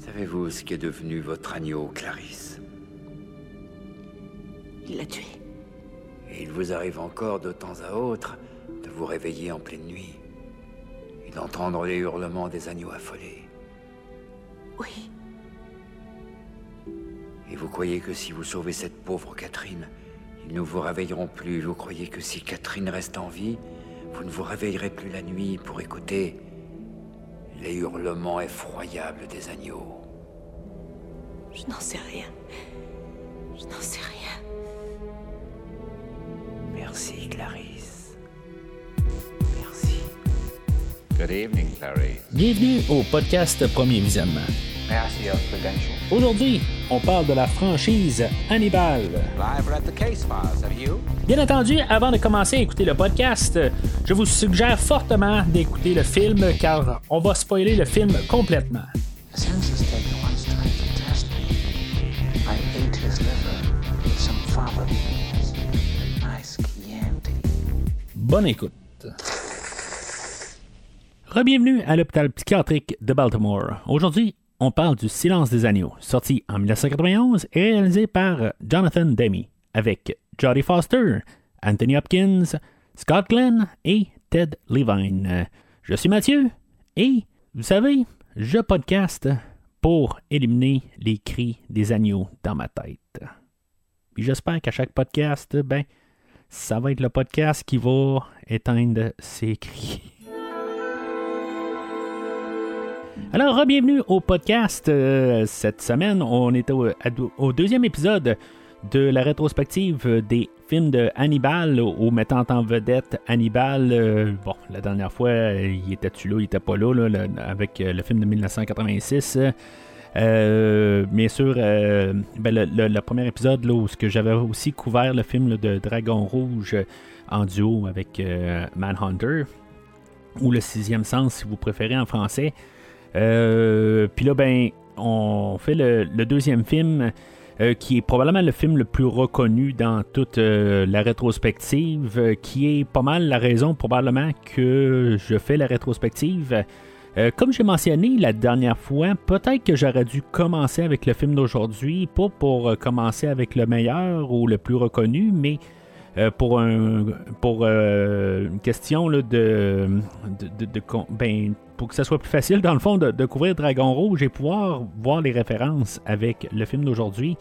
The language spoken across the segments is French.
Savez-vous ce qu'est devenu votre agneau, Clarisse Il l'a tué. Et il vous arrive encore de temps à autre de vous réveiller en pleine nuit et d'entendre les hurlements des agneaux affolés. Oui. Et vous croyez que si vous sauvez cette pauvre Catherine, ils ne vous réveilleront plus. Vous croyez que si Catherine reste en vie, vous ne vous réveillerez plus la nuit pour écouter les hurlements effroyables des agneaux. Je n'en sais rien. Je n'en sais rien. Merci, Clarisse. Merci. Good evening, Clarice. Bienvenue au podcast Premier Visionnement. May I see your credentials? Aujourd'hui, on parle de la franchise Hannibal. I've read the case files, have you? Bien entendu, avant de commencer à écouter le podcast, je vous suggère fortement d'écouter le film car on va spoiler le film complètement. Bonne écoute. Rebienvenue à l'hôpital psychiatrique de Baltimore. Aujourd'hui, on parle du Silence des agneaux, sorti en 1991 et réalisé par Jonathan Demme, avec Jodie Foster, Anthony Hopkins, Scott Glenn et Ted Levine. Je suis Mathieu et, vous savez, je podcast pour éliminer les cris des agneaux dans ma tête. Puis j'espère qu'à chaque podcast, ben, ça va être le podcast qui va éteindre ces cris. Alors, bienvenue au podcast. Euh, cette semaine, on est au, au, deuxième épisode de la rétrospective des films de Hannibal, au mettant en vedette Hannibal. Euh, bon, la dernière fois, il était-tu là, il était pas là, avec le film de 1986. Euh, bien sûr, euh, ben le, premier épisode là, où j'avais aussi couvert le film de Dragon Rouge en duo avec euh, Manhunter, ou Le Sixième Sens si vous préférez en français. Euh, Puis là, ben, on fait le deuxième film. Euh, qui est probablement le film le plus reconnu dans toute euh, la rétrospective, euh, qui est pas mal la raison probablement que je fais la rétrospective. Comme j'ai mentionné la dernière fois, peut-être que j'aurais dû commencer avec le film d'aujourd'hui, pas pour commencer avec le meilleur ou le plus reconnu, mais pour, un, pour une question de, de ben, pour que ça soit plus facile, dans le fond, de, de, couvrir Dragon Rouge et pouvoir voir les références avec le film d'aujourd'hui.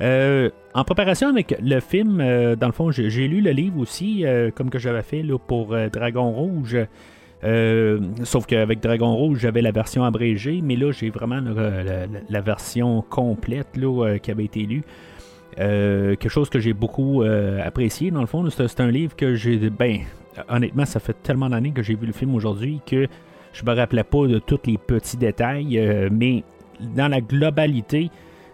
Euh, en préparation avec le film, euh, dans le fond, j'ai lu le livre aussi, euh, comme que j'avais fait là, pour Dragon Rouge. sauf qu'avec Dragon Rouge, j'avais la version abrégée, mais là, j'ai vraiment la, version complète là, qui avait été lue. quelque chose que j'ai beaucoup apprécié, dans le fond, c'est un livre que j'ai. Ben, honnêtement, ça fait tellement d'années que j'ai vu le film aujourd'hui que je me rappelais pas de tous les petits détails, euh, mais dans la globalité,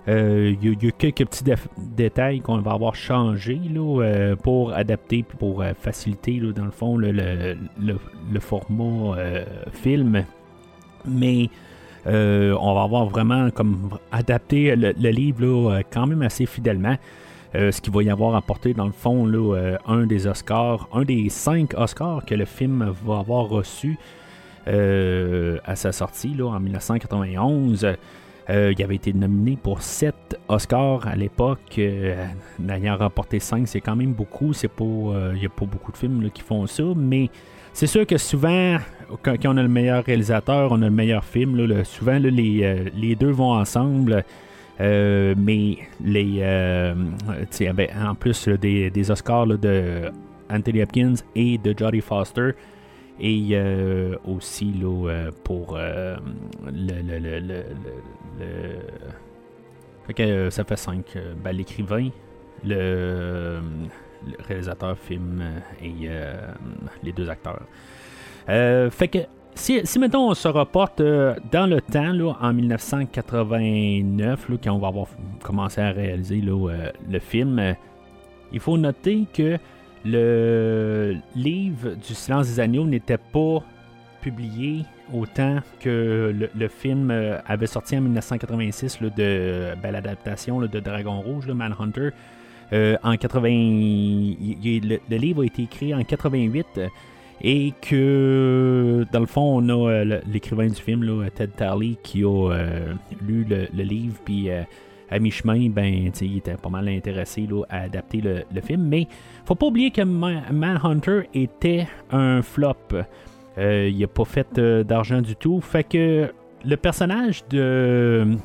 il euh, y, y, a quelques petits détails qu'on va avoir changé là, euh, pour adapter, pour faciliter, dans le fond, le, le, format film. Mais on va avoir vraiment comme adapté le, livre là, quand même assez fidèlement. ce qu'il va y avoir apporté dans le fond là, un des Oscars, un des cinq Oscars que le film va avoir reçu. Euh, à sa sortie là, en 1991. Euh, il avait été nominé pour 7 Oscars à l'époque. Euh, N'ayant remporté 5, c'est quand même beaucoup. C'est pas, il euh, n'y a pas beaucoup de films là, qui font ça, mais c'est sûr que souvent, quand, on a le meilleur réalisateur, on a le meilleur film. Là, souvent, là, les, les, deux vont ensemble. mais les, ben, en plus des, des Oscars de Anthony Hopkins et de Jodie Foster, et euh, aussi là, euh, pour euh, le, le, le, le, Fait que ça fait 5. Ben, L'écrivain, le, réalisateur film et les deux acteurs. fait que si, si maintenant on se reporte dans le temps, là, en 1989, là, quand on va avoir commencé à réaliser là, le film, il faut noter que le livre du Silence des Agneaux n'était pas publié autant que le, le, film avait sorti en 1986 là, de ben, l'adaptation de Dragon Rouge, là, Manhunter. Euh, en 80, le, le, livre a été écrit en 88 Et que, dans le fond, on a euh, l'écrivain du film, Ted Tarley, qui a euh, lu le, le livre, puis euh, à mi-chemin, ben, il était pas mal intéressé à adapter le, le, film. Mais faut pas oublier que Manhunter était un flop. il n'a pas fait d'argent du tout. Fait que le personnage de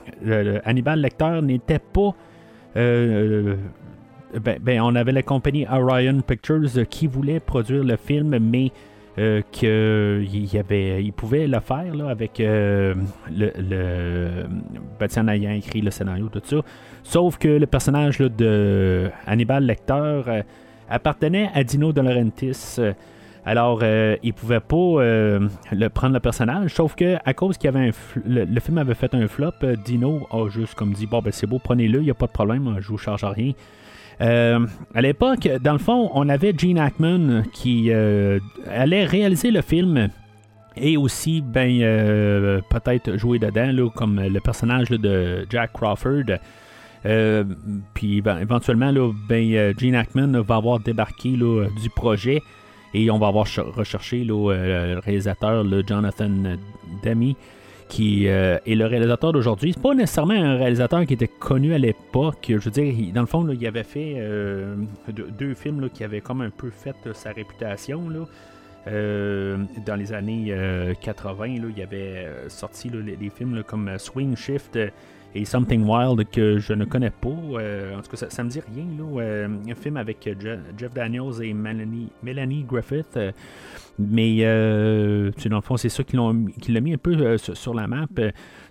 Hannibal Lecter n'était pas ben, ben, on avait la compagnie Orion Pictures qui voulait produire le film, mais euh, qu'il il pouvait le faire là, avec euh, le, le ayant écrit le scénario, tout ça. Sauf que le personnage de Hannibal Lecter euh, appartenait à Dino De Laurentiis. Alors, il pouvait pas le, prendre le personnage, sauf que à cause qu'il avait le, film avait fait un flop, Dino a juste comme dit bon ben c'est beau, prenez-le, il n'y a pas de problème, je vous charge rien. Euh, à l'époque, dans le fond, on avait Gene Hackman qui euh, allait réaliser le film et aussi ben euh, peut-être jouer dedans comme le personnage de Jack Crawford. Puis ben, éventuellement, là, ben, Gene Hackman va avoir débarqué du projet et on va avoir recherché le réalisateur Jonathan Demi qui euh, est le réalisateur d'aujourd'hui. C'est pas nécessairement un réalisateur qui était connu à l'époque. Je veux dire, dans le fond, il avait fait euh, deux, films qui avaient comme un peu fait sa réputation. Euh, dans les années 80, il avait sorti des films comme Swing Shift et Something Wild que je ne connais pas. en tout cas, ça, ne me dit rien. un film avec Jeff Daniels et Melanie, Melanie Griffith. Mais euh, dans le fond, c'est ça qui, l'a mis un peu euh, sur, la map.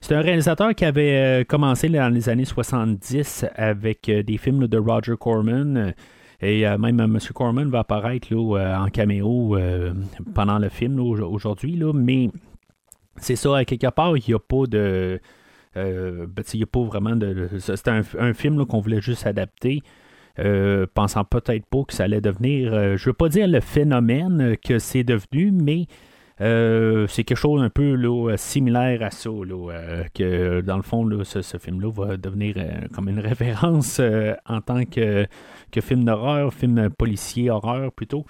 C'est un réalisateur qui avait euh, commencé dans les années 70 avec des films de Roger Corman. Et même M. Corman va apparaître en caméo pendant le film aujourd'hui. Mais c'est ça, quelque part, il n'y a pas de. Ben, n'y a pas vraiment. C'est un, film qu'on voulait juste adapter. Euh, pensant peut-être pas que ça allait devenir, euh, je veux pas dire le phénomène que c'est devenu, mais euh, c'est quelque chose un peu similaire à ça, que dans le fond, ce, film-là va devenir comme une référence en tant que, que film d'horreur, film policier horreur plutôt.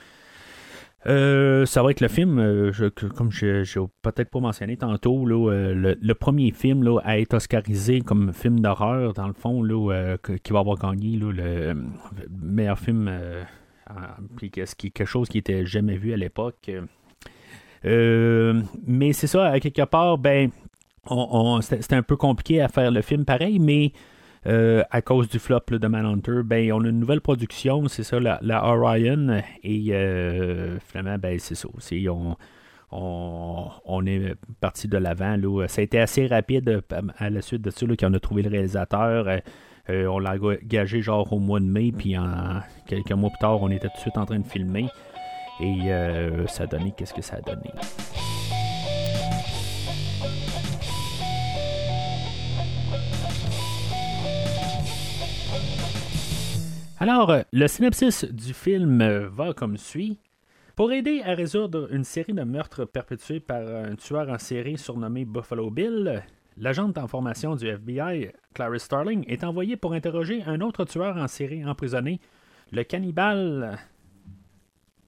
Euh, ça va être le film, euh, comme je n'ai peut-être pas mentionné tantôt, euh, le, premier film à être oscarisé comme film d'horreur, dans le fond, qui va avoir gagné le meilleur film, puis quelque chose qui n'était jamais vu à l'époque. mais c'est ça, quelque part, ben, c'était un peu compliqué à faire le film pareil, mais euh, à cause du flop de Manhunter, ben, on a une nouvelle production, c'est ça, la, Orion, et euh, finalement, ben, c'est ça. on, on, est parti de l'avant. Ça a été assez rapide à la suite de ça, qu'on a trouvé le réalisateur. Euh, on l'a gagé genre au mois de mai, puis en, quelques mois plus tard, on était tout de suite en train de filmer. Et ça a donné, qu'est-ce que ça a donné? Alors, euh, le synopsis du film euh, va comme suit. Pour aider à résoudre une série de meurtres perpétués par un tueur en série surnommé Buffalo Bill, l'agente en formation du FBI, Clarice Starling, est envoyée pour interroger un autre tueur en série emprisonné, le cannibale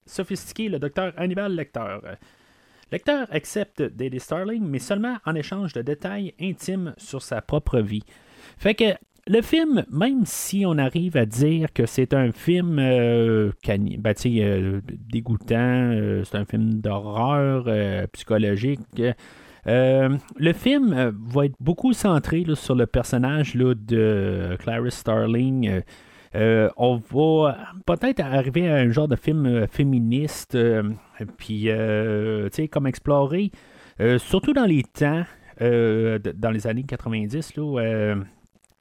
sophistiqué, le docteur Hannibal Lecter. Lecter accepte d'aider Starling, mais seulement en échange de détails intimes sur sa propre vie. Fait le film, même si on arrive à dire que c'est un film euh, ben, euh, dégoûtant, euh, c'est un film d'horreur euh, psychologique, le film va être beaucoup centré sur le personnage de Clarice Starling. on va peut-être arriver à un genre de film féministe, puis, comme explorer, surtout dans les temps, dans les années 90, là,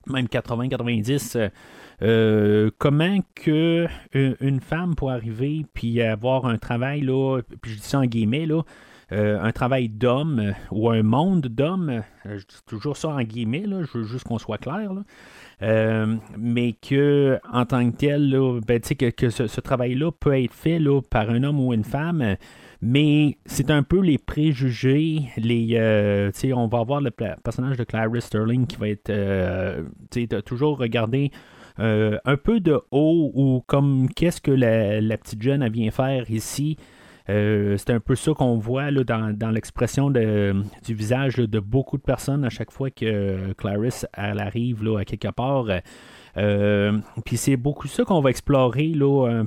même 80-90, euh, euh, comment que euh, une femme peut arriver puis avoir un travail, là, puis je dis ça en guillemets, là, un travail d'homme ou un monde d'homme, je dis toujours ça en guillemets, là, je veux juste qu'on soit clair, mais que en tant que tel, ben, que, que ce, ce travail-là peut être fait là, par un homme ou une femme mais c'est un peu les préjugés, les, euh, on va avoir le personnage de Clarice Sterling qui va être euh, toujours regardé euh, un peu de haut ou comme qu'est-ce que la, petite jeune vient faire ici. Euh, c'est un peu ça qu'on voit là, dans, dans l'expression du visage de beaucoup de personnes à chaque fois que Clarisse elle arrive là, à quelque part. Puis c'est beaucoup ça qu'on va explorer là,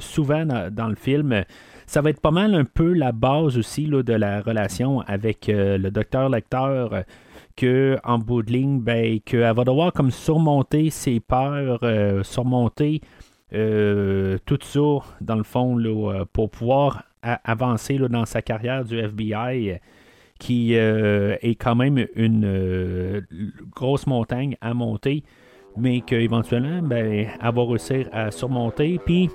souvent dans le film. Ça va être pas mal un peu la base aussi là, de la relation avec euh, le docteur lecteur que en bout de ligne, ben, qu'elle va devoir comme surmonter ses peurs, euh, surmonter euh, tout ça, dans le fond, là, euh, pour pouvoir avancer là, dans sa carrière du FBI, euh, qui euh, est quand même une euh, grosse montagne à monter, mais qu'éventuellement, ben, elle va réussir à surmonter, puis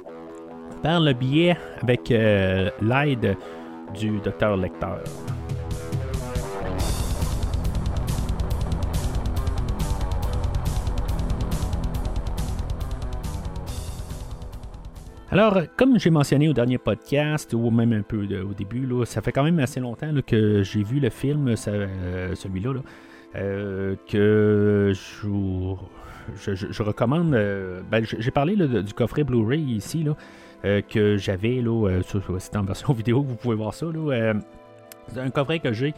par le biais, avec euh, l'aide du docteur Lecteur. Alors, comme j'ai mentionné au dernier podcast, ou même un peu au début, là, ça fait quand même assez longtemps que j'ai vu le film, euh, celui-là, là, euh, que je, recommande. ben, j'ai parlé du coffret Blu-ray ici, que j'avais, là, euh, c'est en version vidéo, vous pouvez voir ça. Là, euh, c'est un coffret que j'ai.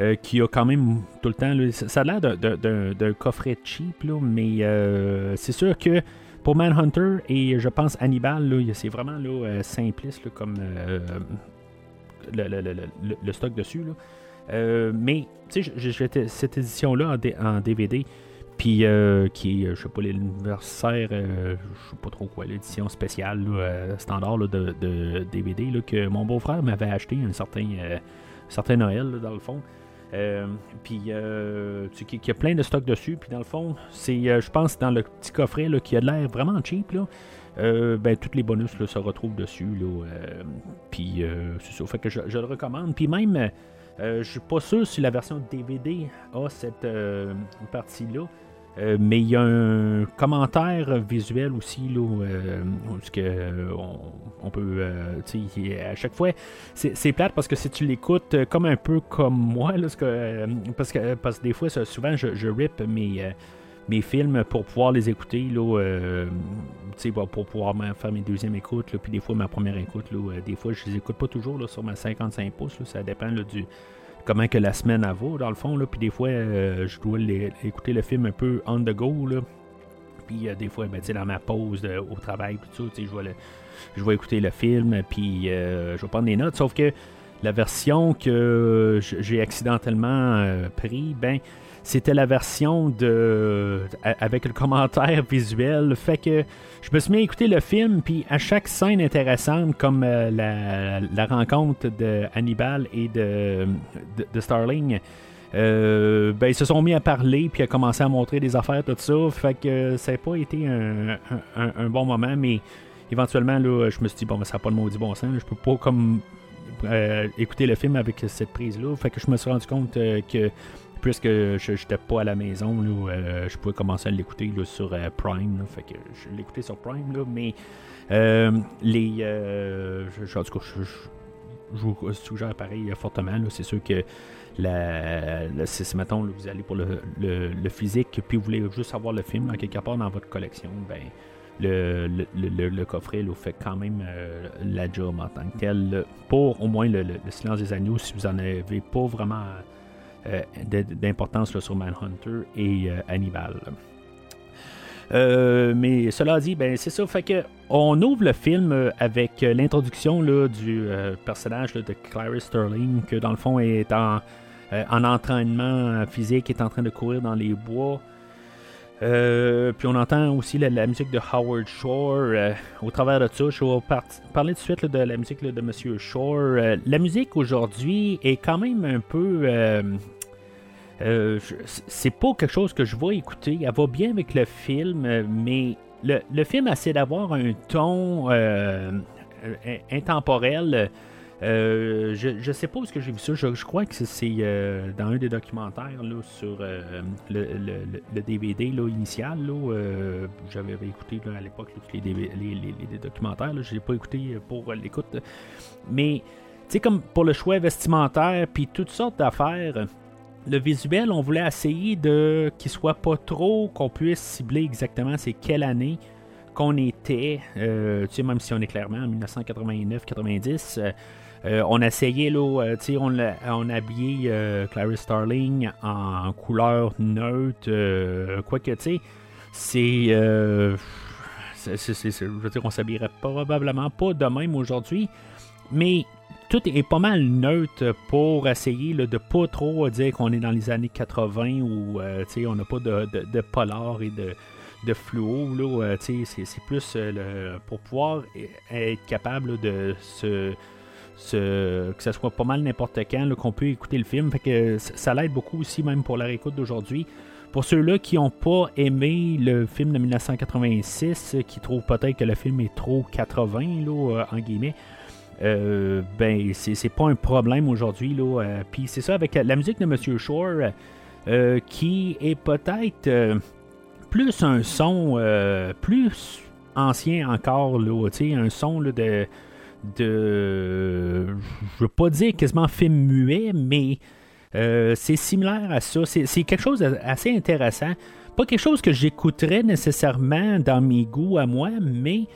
euh, qui a quand même tout le temps. là, ça a l'air d'un- coffret cheap, là, mais euh, c'est sûr que pour Manhunter et je pense Hannibal, c'est vraiment là, euh, simpliste comme euh, le, stock dessus. Euh, mais cette édition-là en DVD, puis euh, qui est, euh, je sais pas, l'anniversaire, euh, je sais pas trop quoi, l'édition spéciale euh, standard là, de, DVD là, que mon beau-frère m'avait acheté un certain, euh, certain Noël, dans le fond. Euh, puis qui, qui a plein de stocks dessus. Puis dans le fond, c'est, je pense, dans le petit coffret qui a de l'air vraiment cheap, là, ben, tous les bonus se retrouvent dessus. Puis c'est ça. Fait que je, je le recommande. Puis même, je suis pas sûr si la version DVD a cette partie-là. Euh, mais il y a un commentaire visuel aussi, là, euh, où ce que, euh, on, peut, euh, à chaque fois, c'est plate parce que si tu l'écoutes euh, comme un peu comme moi, là, ce que, euh, parce, que, parce des fois, souvent, je, rip mes, euh, mes films pour pouvoir les écouter, là, euh, bah, pour pouvoir faire mes deuxièmes écoutes, puis des fois, ma première écoute, là, euh, des fois, je les écoute pas toujours là, sur ma 55 pouces, ça dépend du comment que la semaine va, dans le fond, là, puis des fois, euh, je dois écouter le film un peu on the go, là, puis euh, des fois, ben, dans ma pause au travail, tout ça, je vais le- je vais écouter le film, puis euh, je vais prendre des notes. Sauf que la version que j'ai accidentellement pris, ben, c'était la version de avec le commentaire visuel. Fait que je me suis mis à écouter le film, puis à chaque scène intéressante, comme euh, la, rencontre de Hannibal et de, de, Starling. euh, ben, ils se sont mis à parler puis à commencer à montrer des affaires, tout ça. Fait que ça n'a pas été un, un- bon moment, mais éventuellement, là, je me suis dit, bon, ben, ça n'a pas de maudit bon sens. Je peux pas comme euh, écouter le film avec cette prise-là. Fait que je me suis rendu compte que puisque je n'étais pas à la maison, là, euh, je pouvais commencer à l'écouter sur euh, Prime. je écouté sur Prime, là, mais euh, les. je, en tout cas, je, vous suggère pareil fortement. C'est sûr que si, mettons, là, vous allez pour le, le- physique, puis vous voulez juste avoir le film quelque part dans votre collection, ben le, le, le- coffret fait quand même la job en tant que tel. Pour au moins le, le- le silence des agneaux, si vous en avez pas vraiment d'importance là, sur Manhunter et euh, Hannibal. Euh, mais cela dit, ben c'est ça. Fait que on ouvre le film euh, avec euh, l'introduction du euh, personnage de Clarice Sterling, que dans le fond est en, euh, en entraînement physique, est en train de courir dans les bois. Euh, puis on entend aussi la, musique de Howard Shore. euh, au travers de ça, je vais par- parler tout de suite de la musique de Monsieur Shore. Euh, la musique aujourd'hui est quand même un peu. Euh, c'est pas quelque chose que je vais écouter. Elle va bien avec le film, euh, mais le, le film essaie d'avoir un ton euh, euh, intemporel. Je, je sais pas où est-ce que j'ai vu ça. Je, je crois que c'est- dans un des documentaires là, sur le, le- le- DVD là, initial. J'avais écouté à l'époque les, les, les- les documentaires. Je l'ai pas écouté pour l'écoute. Mais tu sais, comme pour le choix vestimentaire, puis toutes sortes d'affaires. Le visuel, on voulait essayer de qu'il soit pas trop, qu'on puisse cibler exactement c'est quelle année qu'on était, euh, tu sais, même si on est clairement en 1989-90. Euh, on a essayé, là, euh, tu sais, on, on habillé Clarice Starling en couleur neutre, quoique, tu sais, c'est, je veux dire, on s'habillerait probablement pas de même aujourd'hui, mais tout est pas mal neutre pour essayer de de pas trop dire qu'on est dans les années 80 ou sais on n'a pas de, de, polar et de, de fluo. Là, c'est, c'est plus pour pouvoir être capable de se, que ça soit pas mal n'importe quand qu'on peut écouter le film. Fait que ça, l'aide beaucoup aussi même pour la réécoute d'aujourd'hui. Pour ceux-là qui n'ont pas aimé le film de 1986, qui trouvent peut-être que le film est trop 80, là, en guillemets, euh, ben c'est pas un problème aujourd'hui. là. Euh, Puis c'est ça avec la musique de Monsieur Shore, euh, qui est peut-être plus un son plus ancien encore, là, un son de, de. Je veux pas dire quasiment film muet, mais c'est similaire à ça. C'est quelque chose d'assez intéressant. Pas quelque chose que j'écouterais nécessairement dans mes goûts à moi, mais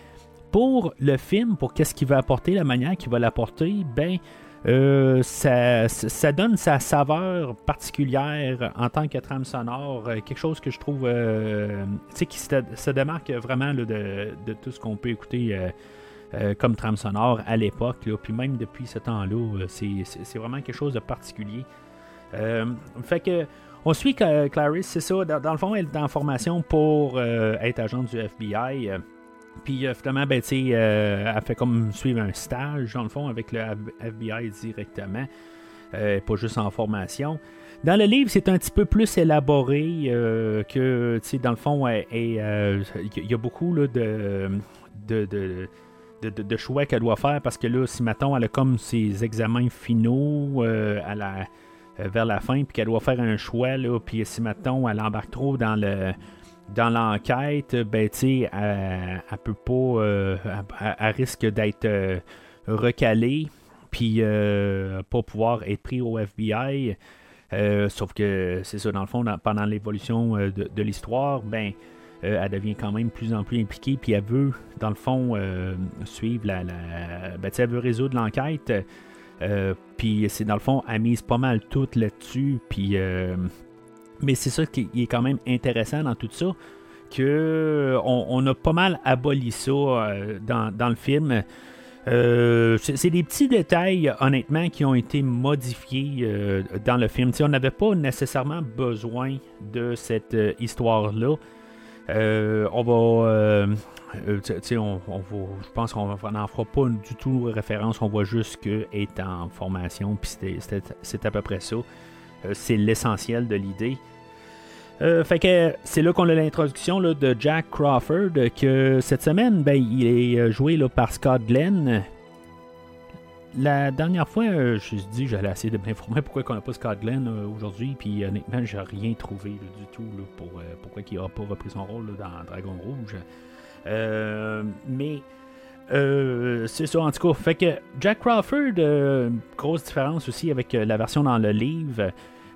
pour le film, pour qu'est-ce qu'il va apporter, la manière qu'il va l'apporter, ben, euh, ça, donne sa saveur particulière en tant que trame sonore, euh, quelque chose que je trouve euh, qui se, démarque vraiment de, tout ce qu'on peut écouter comme trame sonore à l'époque, puis même depuis ce temps-là, c'est vraiment quelque chose de particulier. fait que on suit Clarice, c'est ça, dans, dans, le fond, elle est en formation pour être agent du FBI. Puis euh, finalement, ben, euh, elle fait comme suivre un stage, dans le fond, avec le FBI directement, euh, pas juste en formation. Dans le livre, c'est un petit peu plus élaboré que, dans le fond, il y a beaucoup de, de, de, choix qu'elle doit faire parce que là, si mettons, elle a comme ses examens finaux à la, vers la fin, puis qu'elle doit faire un choix, puis si mettons, elle embarque trop dans le dans l'enquête, ben, tu elle, peut pas. Euh, elle, risque d'être euh, recalée, puis euh, pas pouvoir être pris au FBI. sauf que c'est ça, dans le fond, pendant l'évolution de, l'histoire, ben, elle devient quand même plus en plus impliquée, puis elle veut, dans le fond, suivre la. la ben, elle veut résoudre l'enquête. puis c'est dans le fond, elle mise pas mal tout là-dessus, puis mais c'est ça qui est quand même intéressant dans tout ça, que on, a pas mal aboli ça euh, dans, le film. Euh, c'est des petits détails, honnêtement, qui ont été modifiés euh, dans le film. on n'avait pas nécessairement besoin de cette histoire-là. on va. On, je pense qu'on n'en fera pas du tout référence. On voit juste qu'elle est en formation, puis c'est à peu près ça. c'est l'essentiel de l'idée. Euh, fait que c'est là qu'on a l'introduction de Jack Crawford, que cette semaine, ben, il est euh, joué là, par Scott Glenn. La dernière fois, je euh, je dit j'allais essayer de m'informer pourquoi on n'a pas Scott Glenn aujourd'hui, puis honnêtement, j'ai rien trouvé du tout pour pourquoi il n'a pas repris son rôle dans Dragon Rouge. mais c'est ça en tout cas. Fait que Jack Crawford, grosse différence aussi avec la version dans le livre.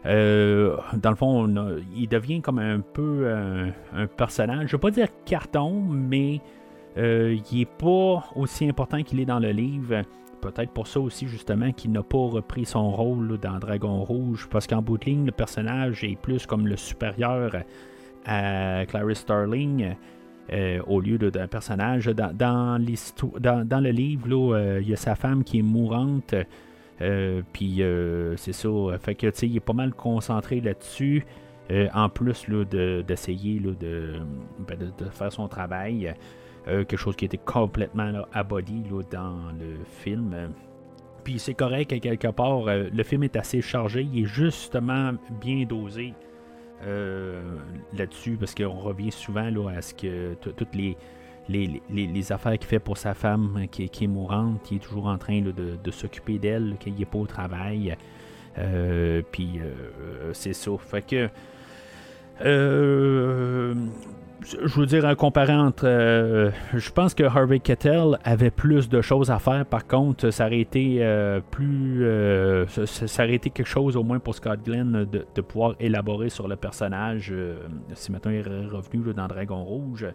Euh, dans le fond, il devient comme un peu un, personnage. Je ne veux pas dire carton, mais euh, il n'est pas aussi important qu'il est dans le livre. Peut-être pour ça aussi, justement, qu'il n'a pas repris son rôle dans Dragon Rouge. Parce qu'en bout de ligne, le personnage est plus comme le supérieur à Clarice Starling. Euh, au lieu d'un personnage. Dans, le livre, il y a sa femme qui est mourante. Euh, puis euh, c'est ça. Fait que tu il est pas mal concentré là-dessus. Euh, en plus d'essayer ben, de, de, faire son travail. quelque chose qui était complètement aboli dans le film. Puis c'est correct quelque part. le film est assez chargé. Il est justement bien dosé. là-dessus parce qu'on revient souvent là, à ce que toutes les, les, affaires qu'il fait pour sa femme hein, qui, est mourante, qui est toujours en train de, s'occuper d'elle, qu'il n'est pas au travail. Euh, puis euh, c'est ça. Fait que. Euh, je veux dire, comparé entre. je pense que Harvey Kettel avait plus de choses à faire. Par contre, ça aurait été plus. Ça, aurait été quelque chose, au moins pour Scott Glenn, de, pouvoir élaborer sur le personnage. si maintenant il est revenu dans Dragon Rouge.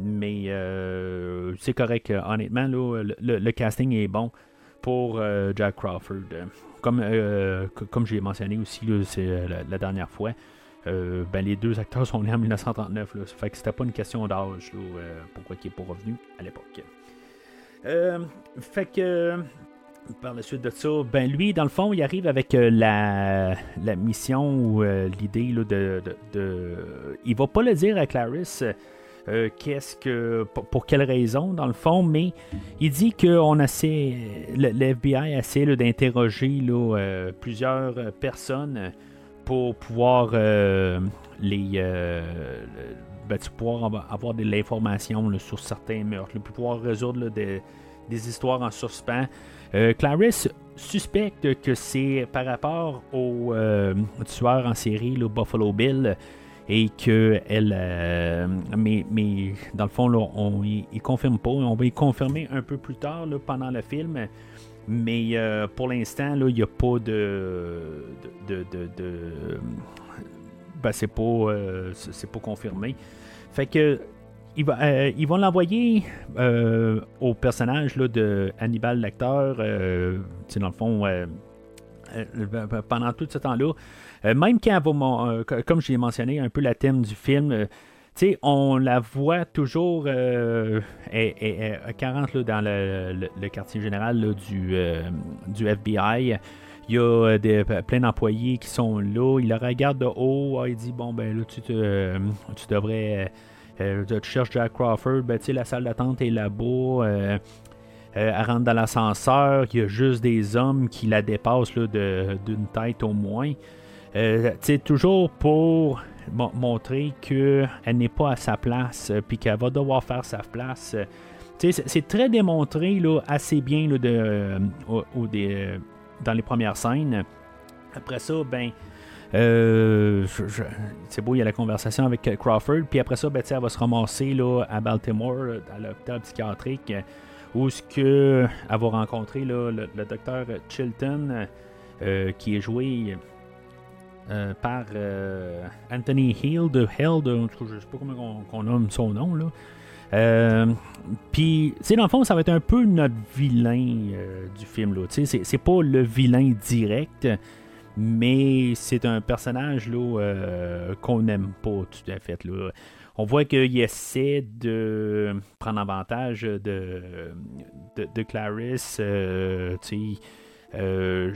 Mais euh, c'est correct, euh, honnêtement, le, le- casting est bon pour euh, Jack Crawford. Comme, euh, comme j'ai mentionné aussi la, la dernière fois, ben, les deux acteurs sont nés en 1939. Là, fait que c'était pas une question d'âge pourquoi il n'est pas revenu à l'époque. Fait que par la suite de ça, ben lui, dans le fond, il arrive avec la, la mission ou l'idée de, de, de- Il va pas le dire à Clarisse euh, qu'est-ce que. Pour, pour quelle raison, dans le fond, mais il dit qu'on essaie. Essaie d'interroger euh, plusieurs personnes pour pouvoir euh, les. le- ben, pouvoir avo- avoir de l'information sur certains meurtres, puis pouvoir résoudre des, histoires en suspens. Clarisse suspecte que c'est par rapport au tueur en série, le Buffalo Bill, et que elle. euh, mais, mais dans le fond, on ne confirme pas. On va y confirmer un peu plus tard pendant le film. Mais euh, pour l'instant, il n'y a pas de. de, de, ben, c'est pas, euh, pas confirmé. Fait que. ils vont l'envoyer au personnage là, de Hannibal sais, dans le fond, euh, euh, pendant tout ce temps-là. Euh, même quand euh, co- comme j'ai mentionné un peu la thème du film, euh, on la voit toujours euh, elle- à 40 là, dans le, quartier général du, FBI. Il y a des, plein d'employés qui sont là. Il la regarde de haut. Ah, il dit Bon, ben là, tu, devrais. tu cherches Jack Crawford. Ben, tu sais, la salle d'attente est là-bas. Elle rentre dans l'ascenseur. Il y a juste des hommes qui la dépassent d'une tête au moins. Euh, tu sais, toujours pour mo- montrer qu'elle n'est pas à sa place, euh, puis qu'elle va devoir faire sa place. Euh, c'est- c'est très démontré là, assez bien là, de, euh, au- des, euh, dans les premières scènes. Après ça, ben. euh, c'est beau, il y a la conversation avec euh, Crawford, puis après ça, ben, elle va se ramasser là, à Baltimore, euh, à l'hôpital psychiatrique, euh, où ce que elle va rencontrer le, le docteur Chilton, euh, qui est joué euh, par euh, Anthony Hill de Hell, de, je sais pas comment on, nomme son nom là. Euh, Puis, tu dans le fond, ça va être un peu notre vilain du film là. C'est, c'est pas le vilain direct, mais c'est un personnage là qu'on n'aime pas tout à fait là. On voit qu'il essaie de prendre avantage de, de, Clarisse. tu sais, euh,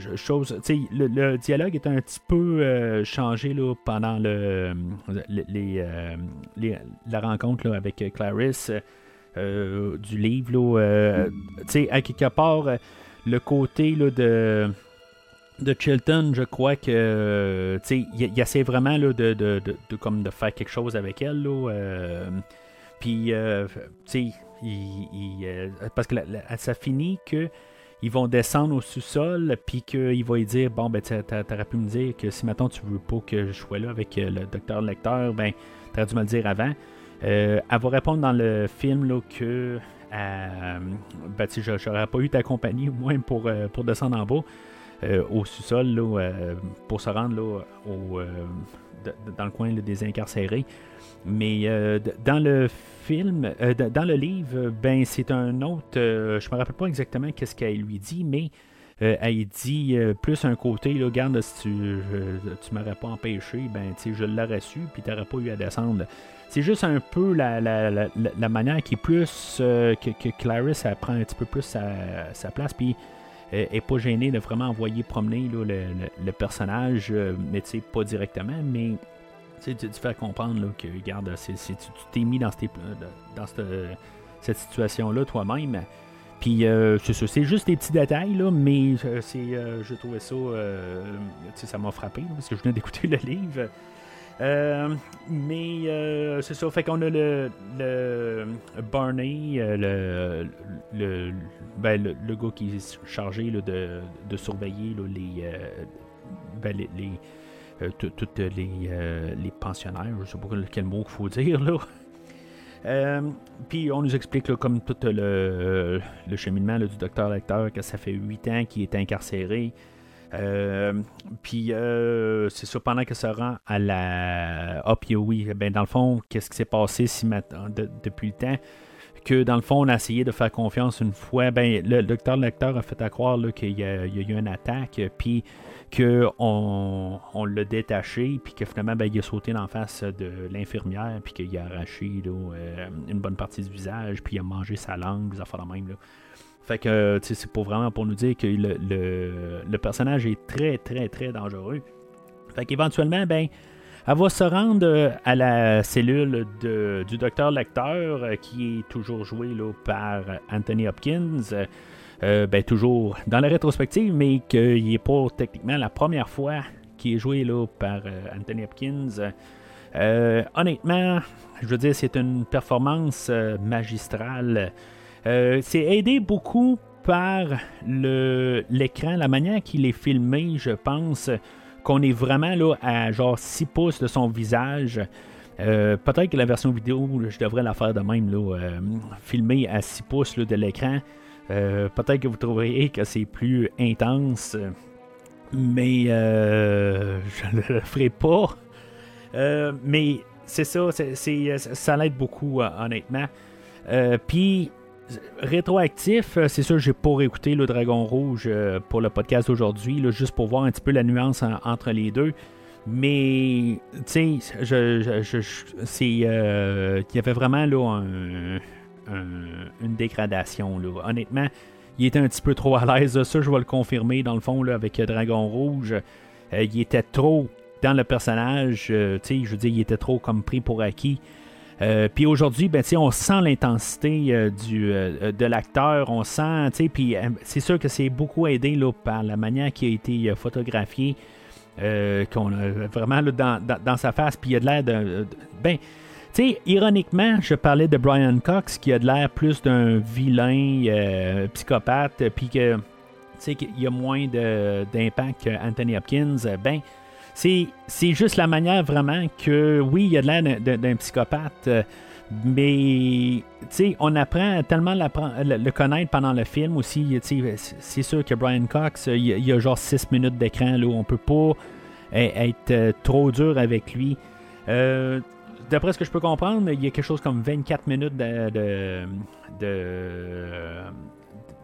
le, le dialogue est un petit peu euh, changé là, pendant le, euh, les- la rencontre là, avec Clarisse du livre. Là, à quelque part, le côté là, de de Chilton, je crois que il, il essaie vraiment là, de, de, de- comme de faire quelque chose avec elle. là, puis, euh, il- il, parce que ça finit que ils vont descendre au sous-sol, puis qu'il va lui dire Bon, ben, t'a- t'a- t'aurais pu me dire que si maintenant tu veux pas que je sois là avec euh, le docteur lecteur, ben, t'aurais dû me le dire avant. Euh, elle va répondre dans le film là, que euh, ben, j'aurais pas eu ta compagnie au moins pour, euh, pour descendre en bas euh, au sous-sol pour se rendre là, au, dans le coin des incarcérés. Mais dans le film, euh, dans le livre, ben c'est un autre. euh, je me rappelle pas exactement qu'est-ce qu'elle lui dit, mais euh, elle dit euh, plus un côté, là, regarde, si tu, tu m'aurais pas empêché, ben tu je l'aurais su, puis tu n'aurais pas eu à descendre. C'est juste un peu la, manière qui est plus que, que Clarisse elle prend un petit peu plus sa, place, puis est pas gênée de vraiment envoyer promener le, le- personnage, mais tu sais, pas directement, mais tu sais, fais comprendre là, que, regarde, c'est- tu t'es mis dans, cette, dans cette, situation-là toi-même. Puis, euh, c'est juste des petits détails, là, mais euh, c'est, euh, je trouvais ça, euh, ça m'a frappé, parce que je venais d'écouter le livre. Euh, mais euh, c'est ça, fait qu'on a le, le Barney, euh, le, le, ben, le, gars qui est chargé là, de, surveiller là, les, euh, ben, les, euh, toutes les, euh, les pensionnaires, je sais pas quel mot qu'il faut dire là. Euh, puis on nous explique comme tout le, le cheminement du docteur lecteur que ça fait 8 ans qu'il est incarcéré. Euh, puis c'est ça, pendant que ça rend à la. Ah, oui, ben, dans le fond, qu'est-ce qui s'est passé si depuis le temps? Que dans le fond, on a essayé de faire confiance une fois. Ben, le, docteur Lecteur a fait à croire qu'il y, a eu une attaque, puis qu'on on, l'a détaché, puis que finalement, ben, il a sauté en face de l'infirmière, puis qu'il a arraché euh, une bonne partie du visage, puis il a mangé sa langue, des affaires de même. Là. Fait que c'est pour vraiment pour nous dire que le, le, personnage est très, très, très dangereux. Fait qu'éventuellement, ben, elle va se rendre euh, à la cellule du docteur Lecteur, euh, qui est toujours joué là, par Anthony Hopkins. Euh, ben, toujours dans la rétrospective, mais qu'il n'est pas techniquement la première fois qu'il est joué là, par Anthony Hopkins. honnêtement, je veux dire, c'est une performance magistrale. Euh, c'est aidé beaucoup par l'écran, la manière qu'il est filmé, je pense qu'on est vraiment là à genre 6 pouces de son visage. Euh, peut-être que la version vidéo, je devrais la faire de même, là, euh, filmer à 6 pouces de l'écran. Peut-être que vous trouverez que c'est plus intense, mais je ne le ferai pas. mais c'est ça, ça l'aide beaucoup, honnêtement. Puis rétroactif, euh, c'est sûr, j'ai pas réécouté le Dragon Rouge euh, pour le podcast d'aujourd'hui, juste pour voir un petit peu la nuance entre les deux. Mais, tu sais, je, c'est, euh, y avait vraiment là une dégradation. Là. Honnêtement, il était un petit peu trop à l'aise. Ça, je vais le confirmer dans le fond là, avec Dragon Rouge. il était trop dans le personnage. je veux dire, il était trop comme pris pour acquis. Euh, puis aujourd'hui, ben, on sent l'intensité euh, euh, de l'acteur, on sent, puis c'est sûr que c'est beaucoup aidé là, par la manière qui a été photographié, qu'on a vraiment dans, dans, sa face, puis il a de l'air de, ben, tu ironiquement, je parlais de Brian Cox qui a de l'air plus d'un vilain psychopathe, puis que, qu'il y a moins d'impact qu'Anthony Hopkins. Ben, c'est juste la manière vraiment que, oui, il y a de l'air d'un psychopathe, euh, mais on apprend tellement le, le, connaître pendant le film aussi. C'est sûr que Brian Cox, il y, a genre 6 minutes d'écran, là, on peut pas e, être euh, trop dur avec lui. Euh, d'après ce que je peux comprendre, il y a quelque chose comme 24 minutes de, de,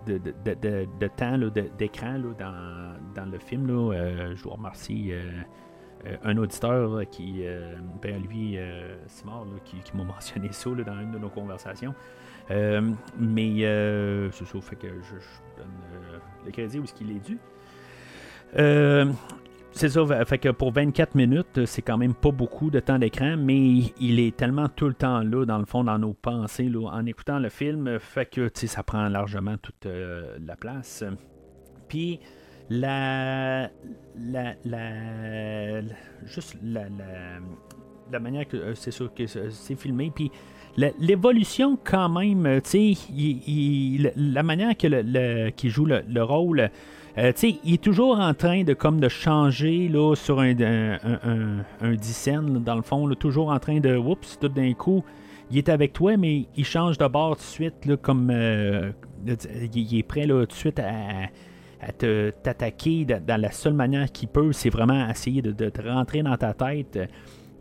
de temps d'écran dans, dans, le film. je vous remercie euh, un auditeur qui, euh, ben, lui, euh, Simard, qui, m'a mentionné ça dans une de nos conversations. mais c'est ça, fait que je, donne le crédit où ce qu'il est dû. C'est ça, fait que pour 24 minutes, c'est quand même pas beaucoup de temps d'écran, mais il est tellement tout le temps là, dans le fond, dans nos pensées, en écoutant le film, fait que ça prend largement toute la place. Puis, la, la, juste la, la, manière que euh, c'est sûr que c'est filmé, puis l'évolution quand même, euh, tu sais, la manière que joue le, rôle, euh, il est toujours en train de comme de changer là sur un un, un, dans le fond, toujours en train de, oups, tout d'un coup, il est avec toi, mais il change de bord tout de suite, là, comme il est prêt là tout de suite à à t'attaquer dans la seule manière qu'il peut, c'est vraiment essayer de, te rentrer dans ta tête,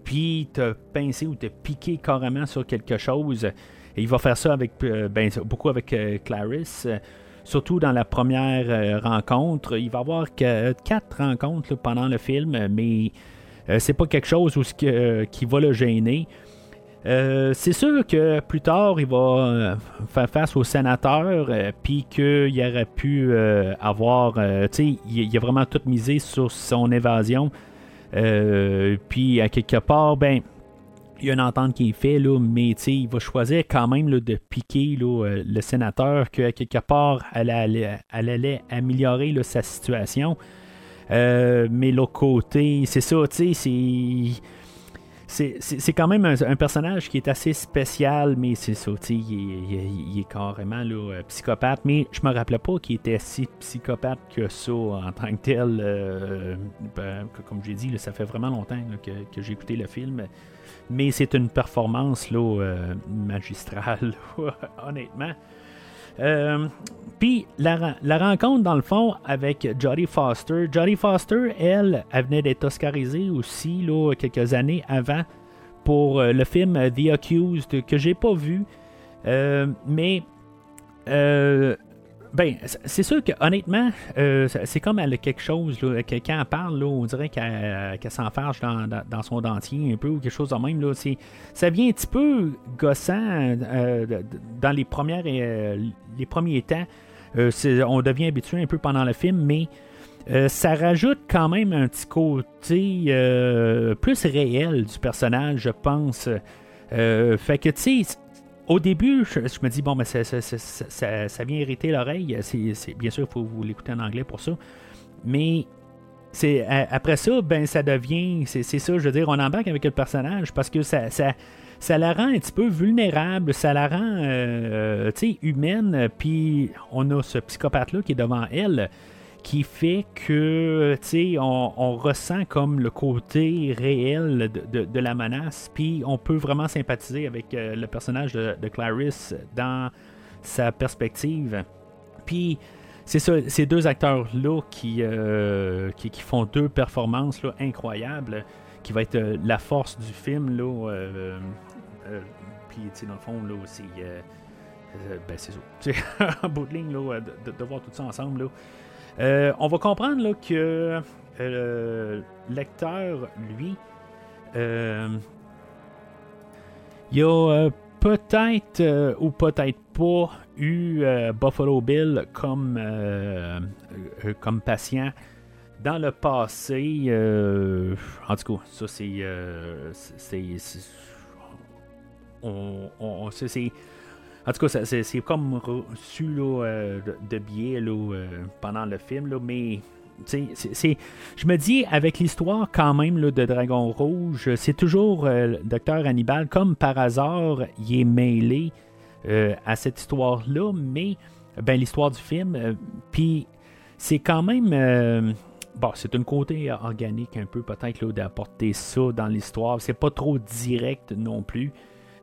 puis te pincer ou te piquer carrément sur quelque chose. Et il va faire ça avec euh, ben, beaucoup avec euh, Clarisse. Surtout dans la première euh, rencontre. Il va y avoir que, quatre rencontres pendant le film, mais c'est pas quelque chose où, qui va le gêner. Euh, c'est sûr que plus tard, il va euh, faire face au sénateur, euh, puis qu'il aurait pu avoir. tu sais, il, a vraiment tout misé sur son évasion. puis, à quelque part, ben. Il y a une entente qui est faite, là, mais il va choisir quand même de piquer le sénateur, qu'à quelque part, elle allait, améliorer sa situation. mais l'autre côté, c'est ça, c'est c'est quand même un, personnage qui est assez spécial, mais c'est ça, il, il, est carrément euh, psychopathe. Mais je me rappelais pas qu'il était si psychopathe que ça en tant que tel. Euh, ben, comme j'ai dit, ça fait vraiment longtemps que, j'ai écouté le film. Mais c'est une performance là, euh, magistrale, honnêtement. Euh, puis la, rencontre, dans le fond, avec Jodie Foster. Jodie Foster, elle, elle venait d'être oscarisée aussi, là, quelques années avant, pour euh, le film The Accused, que j'ai pas vu. Mais ben, c'est sûr que honnêtement, euh, c'est comme elle a quelque chose, là, quand elle parle, là, on dirait qu'elle qu'elle s'enfarge dans, son dentier un peu ou quelque chose de même. Là, ça vient un petit peu gossant euh, dans les, premières, euh, les premiers temps. On devient habitué un peu pendant le film, mais ça rajoute quand même un petit côté plus réel du personnage, je pense. Fait que, tu sais, au début, je, me dis, bon, mais ça, vient irriter l'oreille. C'est, bien sûr, il faut vous l'écouter en anglais pour ça. Mais après ça, ben, ça devient. C'est, ça, je veux dire, on embarque avec le personnage parce que ça. ça la rend un petit peu vulnérable, ça la rend euh, humaine, puis on a ce psychopathe-là qui est devant elle, qui fait que tu sais, on, ressent comme le côté réel de, la menace, puis on peut vraiment sympathiser avec euh, le personnage de, Clarice dans sa perspective. Puis c'est ça, ces deux acteurs-là qui, euh, font deux performances là, incroyables, qui va être euh, la force du film. Là, euh, euh, puis, tu sais, dans le fond, là, euh, euh, ben, c'est ça. Bout de ligne, de, voir tout ça ensemble. Euh, on va comprendre là, que euh, le lecteur, lui, euh, il a euh, peut-être ou peut-être pas eu Buffalo Bill comme, comme patient dans le passé. en tout cas, ça c'est. on, c'est- en tout cas, c'est comme reçu euh, de, de biais euh, pendant le film, mais je me dis, avec l'histoire quand même de Dragon Rouge, c'est toujours euh, docteur Hannibal, comme par hasard, il est mêlé à cette histoire-là, mais ben, l'histoire du film, puis c'est quand même... Bon, c'est un côté organique un peu peut-être d'apporter ça dans l'histoire. C'est pas trop direct non plus.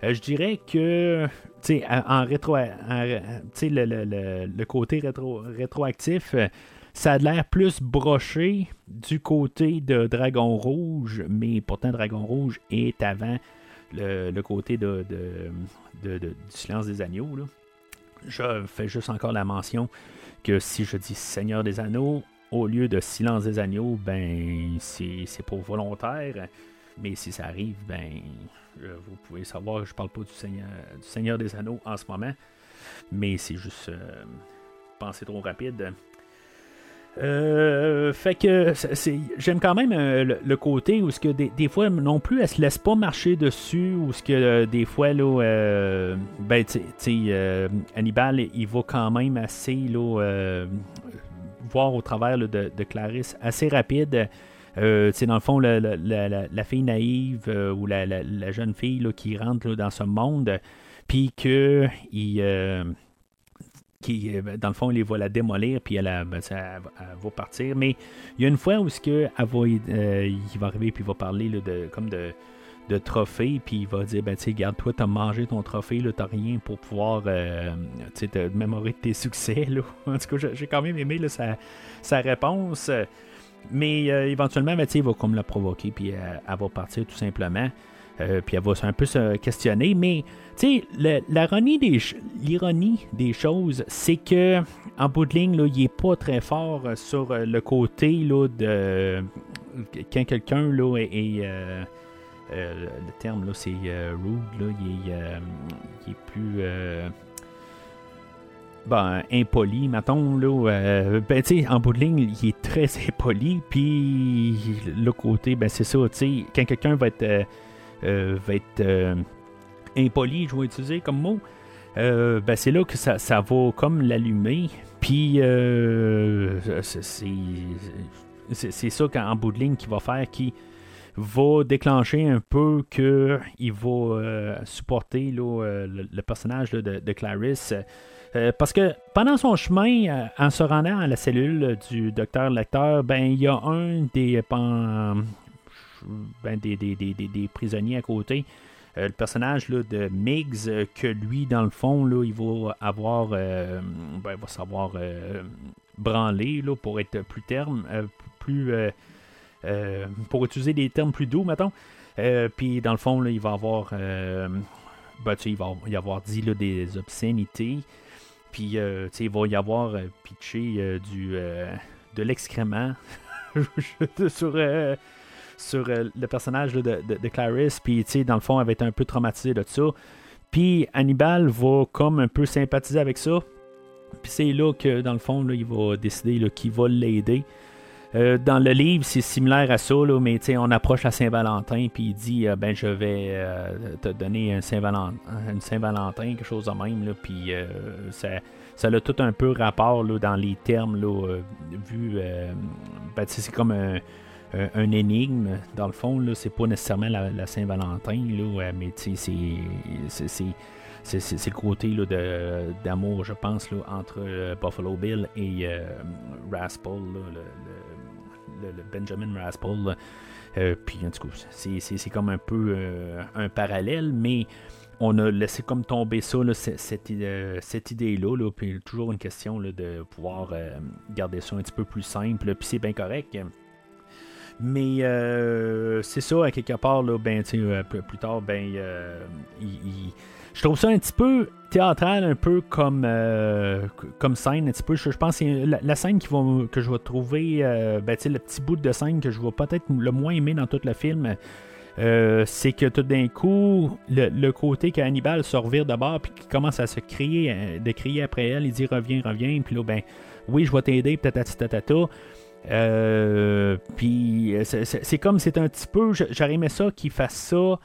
Euh, je dirais que, tu sais, en rétro, le, le- côté rétro, rétroactif, euh, ça a l'air plus broché du côté de Dragon Rouge, mais pourtant Dragon Rouge est avant le, côté de, du silence des agneaux. Je fais juste encore la mention que si je dis Seigneur des Anneaux, au lieu de Silence des Agneaux, ben c'est pas volontaire. Mais si ça arrive, ben euh, vous pouvez savoir, je parle pas du Seigneur, du Seigneur des Anneaux en ce moment. Mais c'est juste euh, pensée trop rapide. Euh, fait que j'aime quand même euh, le, côté où ce que des, fois non plus elle se laisse pas marcher dessus ou ce que des fois là ben Hannibal il va quand même assez voir au travers de, de Clarisse assez rapide euh, dans le fond, la, fille naïve euh, ou la, jeune fille qui rentre dans ce monde, puis que il, euh, qui, euh, dans le fond, il va la démolir, puis elle, a- ben, elle, va- elle partir. Mais il y a une fois où ce que elle il va arriver, puis il va parler là, de, comme de, trophée, puis il va dire, ben, tu sais, regarde, toi, t'as mangé ton trophée, là, t'as rien pour pouvoir, te mémorer de tes succès, là. En tout cas, j'ai- quand même aimé, sa réponse. Mais euh, éventuellement, ben, il va comme la provoquer, puis euh, elle va partir tout simplement. Euh, puis elle va un peu se questionner. Mais, tu sais, l'ironie des, choses, c'est que, en bout de ligne, là, il est pas très fort euh, sur le côté là, de. Quand quelqu'un est. est, le terme, là, c'est rude, là, il, il est plus. Ben, impoli, mettons, là, euh, ben, tu sais, en bout de ligne, il est très impoli, puis le côté, ben, c'est ça, tu sais, quand quelqu'un va être, euh, euh, va être impoli, je vais utiliser comme mot, ben, c'est là que ça, ça va comme l'allumer, puis c'est- ça qu'en bout de ligne qui va faire qui va déclencher un peu que il va supporter le, le personnage de, de Clarisse. Euh, parce que pendant son chemin, euh, en se rendant à la cellule du docteur Lecteur, ben il y a un des, ben, des, des, des- prisonniers à côté le personnage là, de Miggs, que lui, dans le fond, là, il va avoir, ben, va savoir branler là, pour être plus terme, plus, pour utiliser des termes plus doux, mettons. Puis dans le fond, là, il va avoir, ben, il va y avoir dit là, des obscénités. Puis il va y avoir pitché du, de l'excrément sur, le personnage de, de, Clarice. Puis dans le fond, elle va être un peu traumatisée de ça. Puis Hannibal va comme un peu sympathiser avec ça. Puis c'est là que, dans le fond, il va décider qu'il va l'aider. Euh, dans le livre, c'est similaire à ça, là, mais on approche la Saint-Valentin, puis il dit euh, ben je vais euh, te donner un Saint-Valentin, Saint-Valentin, quelque chose de même, là, puis ça, ça a tout un peu rapport là, dans les termes là, vu. Ben, c'est comme un, un, énigme, dans le fond, là, c'est pas nécessairement la, Saint-Valentin, là, mais c'est c'est le côté d'amour, je pense, là, entre Buffalo Bill et Raspel, le, le, Benjamin Raspel. Euh, puis en tout cas, c'est comme un peu euh, un parallèle, mais on a laissé comme tomber ça, cette, euh, cette idée-là. puis toujours une question de pouvoir garder ça un petit peu plus simple, puis c'est bien correct. Mais c'est ça, à quelque part, là, ben, plus, tard, ben, je trouve ça un petit peu théâtral, un peu comme, euh, comme scène, un petit peu. Je, pense que la, scène qui que je vais trouver, euh, ben, le petit bout de scène que je vais peut-être le moins aimer dans tout le film. Euh, c'est que tout d'un coup, le, côté qu'Hannibal se revire de bord puis qu'il commence à se crier, de crier après elle, il dit reviens, reviens, puis là, ben oui, je vais t'aider, peut-être tatata. Euh, puis c'est comme c'est un petit peu, j'aurais aimé ça qu'il fasse ça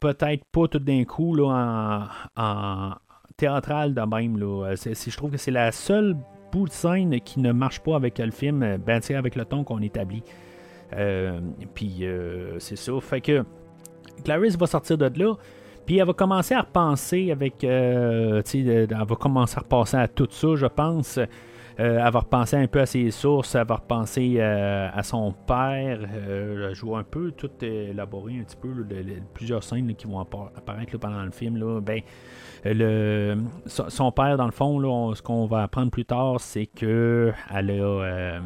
peut-être pas tout d'un coup là, en, théâtral de même. Là. je trouve que c'est la seule bout de scène qui ne marche pas avec le film, ben, avec le ton qu'on établit. Euh, puis euh, c'est ça. Fait que Clarice va sortir de là. Puis elle va commencer à repenser avec. Euh, elle va commencer à repenser à tout ça, je pense. Euh, elle va repenser un peu à ses sources, elle va repenser euh, à son père. Euh, je vois un peu tout élaborer un petit peu plusieurs scènes qui vont apparaître pendant le film. Là. Ben, le, son père, dans le fond, ce qu'on va apprendre plus tard, c'est que elle a,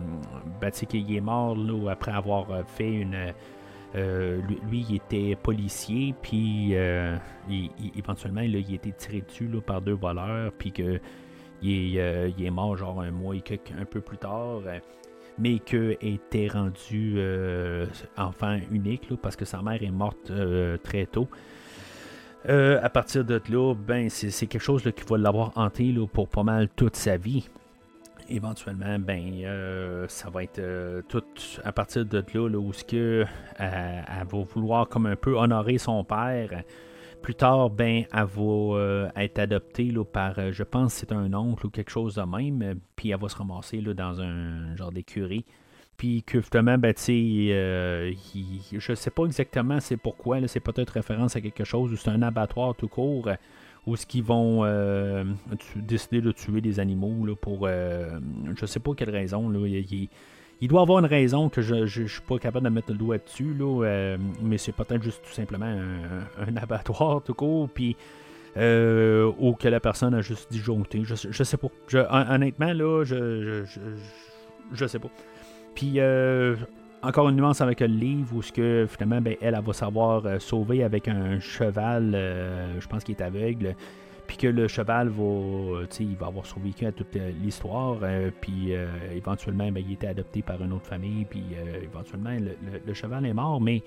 ben, qu'il est mort après avoir fait une. lui, il était policier, puis éventuellement, il a été tiré dessus par deux voleurs, puis que euh, il est, mort genre un mois et quelques, un peu plus tard, euh, mais qu'il était rendu euh, enfant unique parce que sa mère est morte très tôt. À partir de là, ben, c'est quelque chose qui va l'avoir hanté pour pas mal toute sa vie. Éventuellement, ben, ça va être tout à partir de là, où ce que, elle va vouloir comme un peu honorer son père plus tard, ben, elle va euh, être adoptée par, euh, je pense, c'est un oncle ou quelque chose de même, euh, puis elle va se ramasser dans un genre d'écurie. Puis que justement, ben, tu sais, je sais pas exactement c'est pourquoi, c'est peut-être référence à quelque chose, ou c'est un abattoir tout court, où ce qu'ils vont décider de tuer des animaux là, pour, je sais pas quelle raison, là, il, il doit avoir une raison que je ne suis pas capable de mettre le doigt dessus, là, euh, mais c'est peut-être juste tout simplement un, abattoir tout court, puis euh, ou que la personne a juste disjoncté. Je, je sais pas. honnêtement, là, je, je, je, sais pas. Puis euh, encore une nuance avec le livre où ce que finalement ben, elle, va savoir sauver avec un cheval, je pense qu'il est aveugle puis que le cheval va, il va avoir survécu à toute l'histoire, euh, puis euh, éventuellement, ben, il était adopté par une autre famille, puis euh, éventuellement, le, cheval est mort, mais...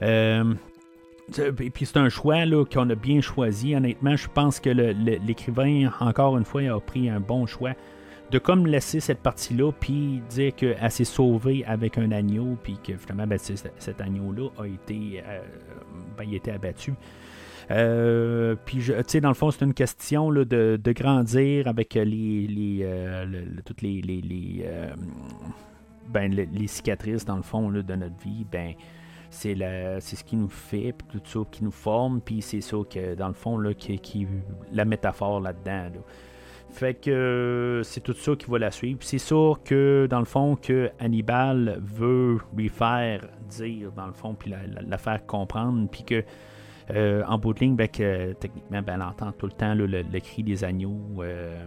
puis c'est un choix qu'on a bien choisi. Honnêtement, je pense que l'écrivain, encore une fois, a pris un bon choix de comme laisser cette partie-là, puis dire qu'elle s'est sauvée avec un agneau, puis que finalement, ben, cet agneau-là a été, ben, il abattu. Euh, puis, tu sais, dans le fond, c'est une question là, de, grandir avec les, les euh, toutes les, les, euh, ben, les, cicatrices, dans le fond, là, de notre vie. Ben, c'est, c'est ce qui nous fait, puis tout ça qui nous forme, puis c'est ça que, dans le fond, là, qui, qui la métaphore là-dedans. Fait que c'est tout ça qui va la suivre. C'est sûr que, dans le fond, que Hannibal veut lui faire dire, dans le fond, puis la, la faire comprendre, puis que Euh, en bout de ligne, ben, que, techniquement, ben, elle entend tout le temps là, le, le cri des agneaux, euh,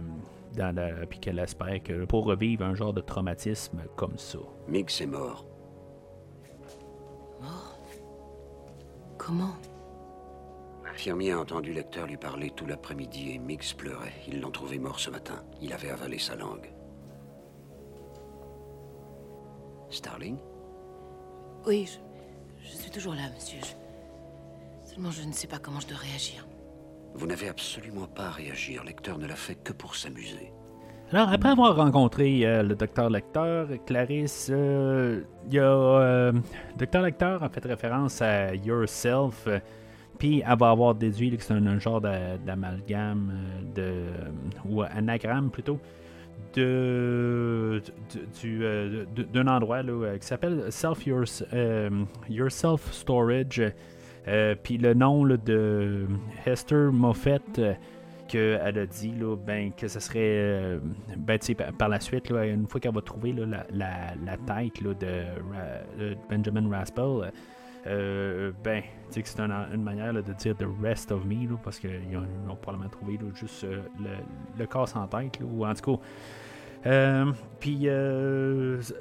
dans la- puis qu'elle espère que pour revivre un genre de traumatisme comme ça. Mix est mort? Comment? L'infirmier a entendu Lecter lui parler tout l'après-midi et Mix pleurait. Ils l'ont trouvé mort ce matin. Il avait avalé sa langue. Starling? Oui, je, je suis toujours là, monsieur. Je- Seulement, je ne sais pas comment je dois réagir. Vous n'avez absolument pas à réagir. Lecter ne l'a fait que pour s'amuser. Alors, après avoir rencontré euh, le docteur Lecteur, Clarisse, euh, il y a. euh, docteur Lecteur a fait référence à Yourself, euh, puis elle va avoir déduit que c'est un, genre d'a- d'amalgame, euh, de, ou anagramme plutôt, de, euh, d'un endroit là, euh, qui s'appelle Self Yours, euh, Yourself Storage. Puis le nom là, de Hester Moffett. qu'elle a dit là, ben, que ce serait ben, par la suite, là, une fois qu'elle va trouver la, la- la tête de Benjamin Raspel, euh, ben, tu sais que c'est un- une manière de dire The rest of me, là, parce qu'ils ont, ont probablement trouvé juste euh, le, le corps sans tête, ou en tout cas. euh, Puis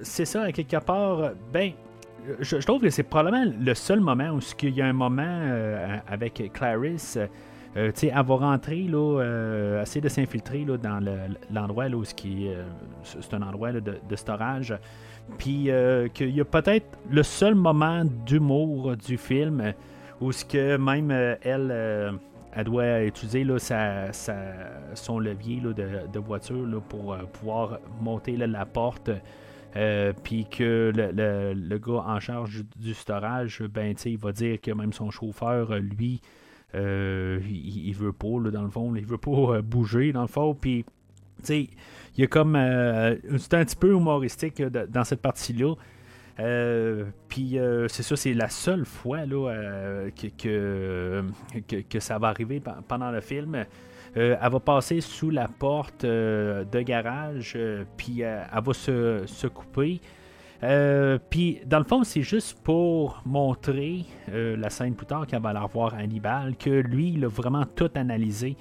c'est ça, quelque part, ben, je, trouve que c'est probablement le seul moment où il y a un moment avec Clarisse. euh, elle va rentrer, là, essayer de s'infiltrer là, dans le- l'endroit là, où c'est un endroit de, de storage. Puis euh, qu'il y a peut-être le seul moment d'humour du film où que même euh, elle, euh, elle doit utiliser son levier de, voiture pour pouvoir monter la porte. Puis que le, le- gars en charge du storage, ben, il va dire que même son chauffeur, lui, il, il veut pas, bouger, dans le fond. Puis, il y a comme. euh, c'est un petit peu humoristique dans cette partie-là. Euh, puis euh, c'est ça, c'est la seule fois là, euh, que, que, ça va arriver pe- pendant le film. Elle va passer sous la porte de garage, puis elle va se, se couper. Puis dans le fond, c'est juste pour montrer la scène plus tard qu'elle va aller revoir Hannibal, que lui, il a vraiment tout analysé.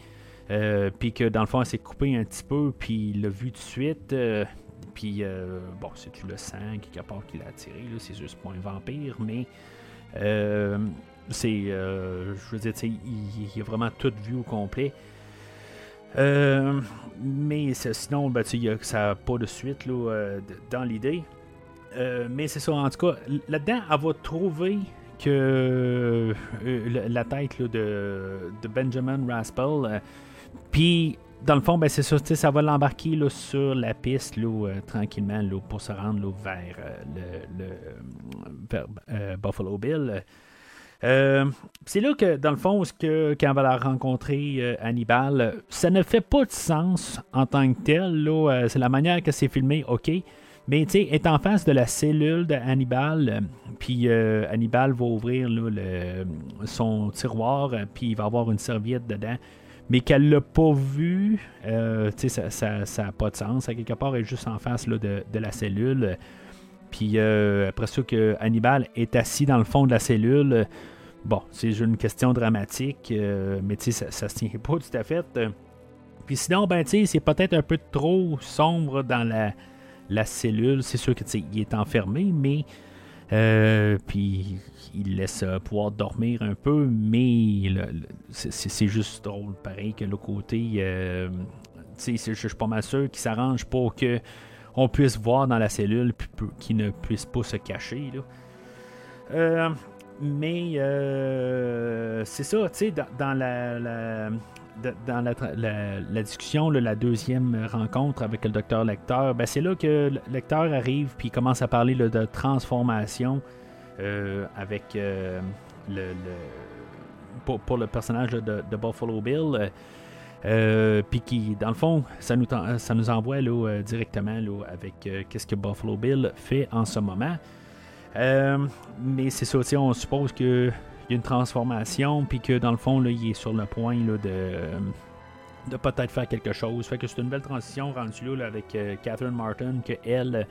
Euh, puis que dans le fond, elle s'est coupée un petit peu, puis il l'a vu de suite. euh, puis euh, bon, c'est tu le sang quelque part qu'il a attiré, c'est juste pas un vampire, mais euh, c'est. je veux dire, il, il a vraiment tout vu au complet. Mais sinon, ben, tu sais, il y a- ça n'a pas de suite là, dans l'idée. Mais c'est ça, en tout cas, là-dedans, elle va trouver que la- la tête là, de, de Benjamin Raspel. Puis, dans le fond, ben, c'est ça, ça va l'embarquer sur la piste là, euh, tranquillement là, pour se rendre là, vers, euh, le, vers, euh, Buffalo Bill. C'est là que, dans le fond, que, quand on va la rencontrer Hannibal, ça ne fait pas de sens en tant que tel. c'est la manière que c'est filmé, ok. Mais tu sais, est en face de la cellule de Hannibal, puis Hannibal va ouvrir là, le- son tiroir, puis il va avoir une serviette dedans. Mais qu'elle l'a pas vu, euh, ça n'a ça, pas de sens. À quelque part, elle est juste en face là, de, de la cellule. Puis euh, après ça, que Hannibal est assis dans le fond de la cellule. Bon, c'est une question dramatique, euh, mais ça, ça se tient pas tout à fait. Puis sinon, ben, c'est peut-être un peu trop sombre dans la, la cellule. C'est sûr que tu sais, il est enfermé, mais euh, puis il laisse euh, pouvoir dormir un peu, mais c'est- juste drôle, pareil que le côté. euh, je suis pas mal sûr qu'il s'arrange pour que on puisse voir dans la cellule, puis qu'il ne puisse pas se cacher. Euh, mais euh, c'est ça, tu sais, dans, la, dans la, la- discussion, la deuxième rencontre avec le docteur Lecteur, ben, c'est là que le lecteur arrive puis commence à parler de transformation euh, avec euh, le, le- pour, le personnage de, Buffalo Bill. euh, puis qui, dans le fond, ça nous, ça nous envoie directement avec qu'est-ce que Buffalo Bill fait en ce moment. Mais c'est ça, tu sais, on suppose qu'il y a une transformation, puis que dans le fond, là, il est sur le point là, de, euh, de peut-être faire quelque chose. Fait que c'est une belle transition rendue là, avec euh, Catherine Martin, que elle,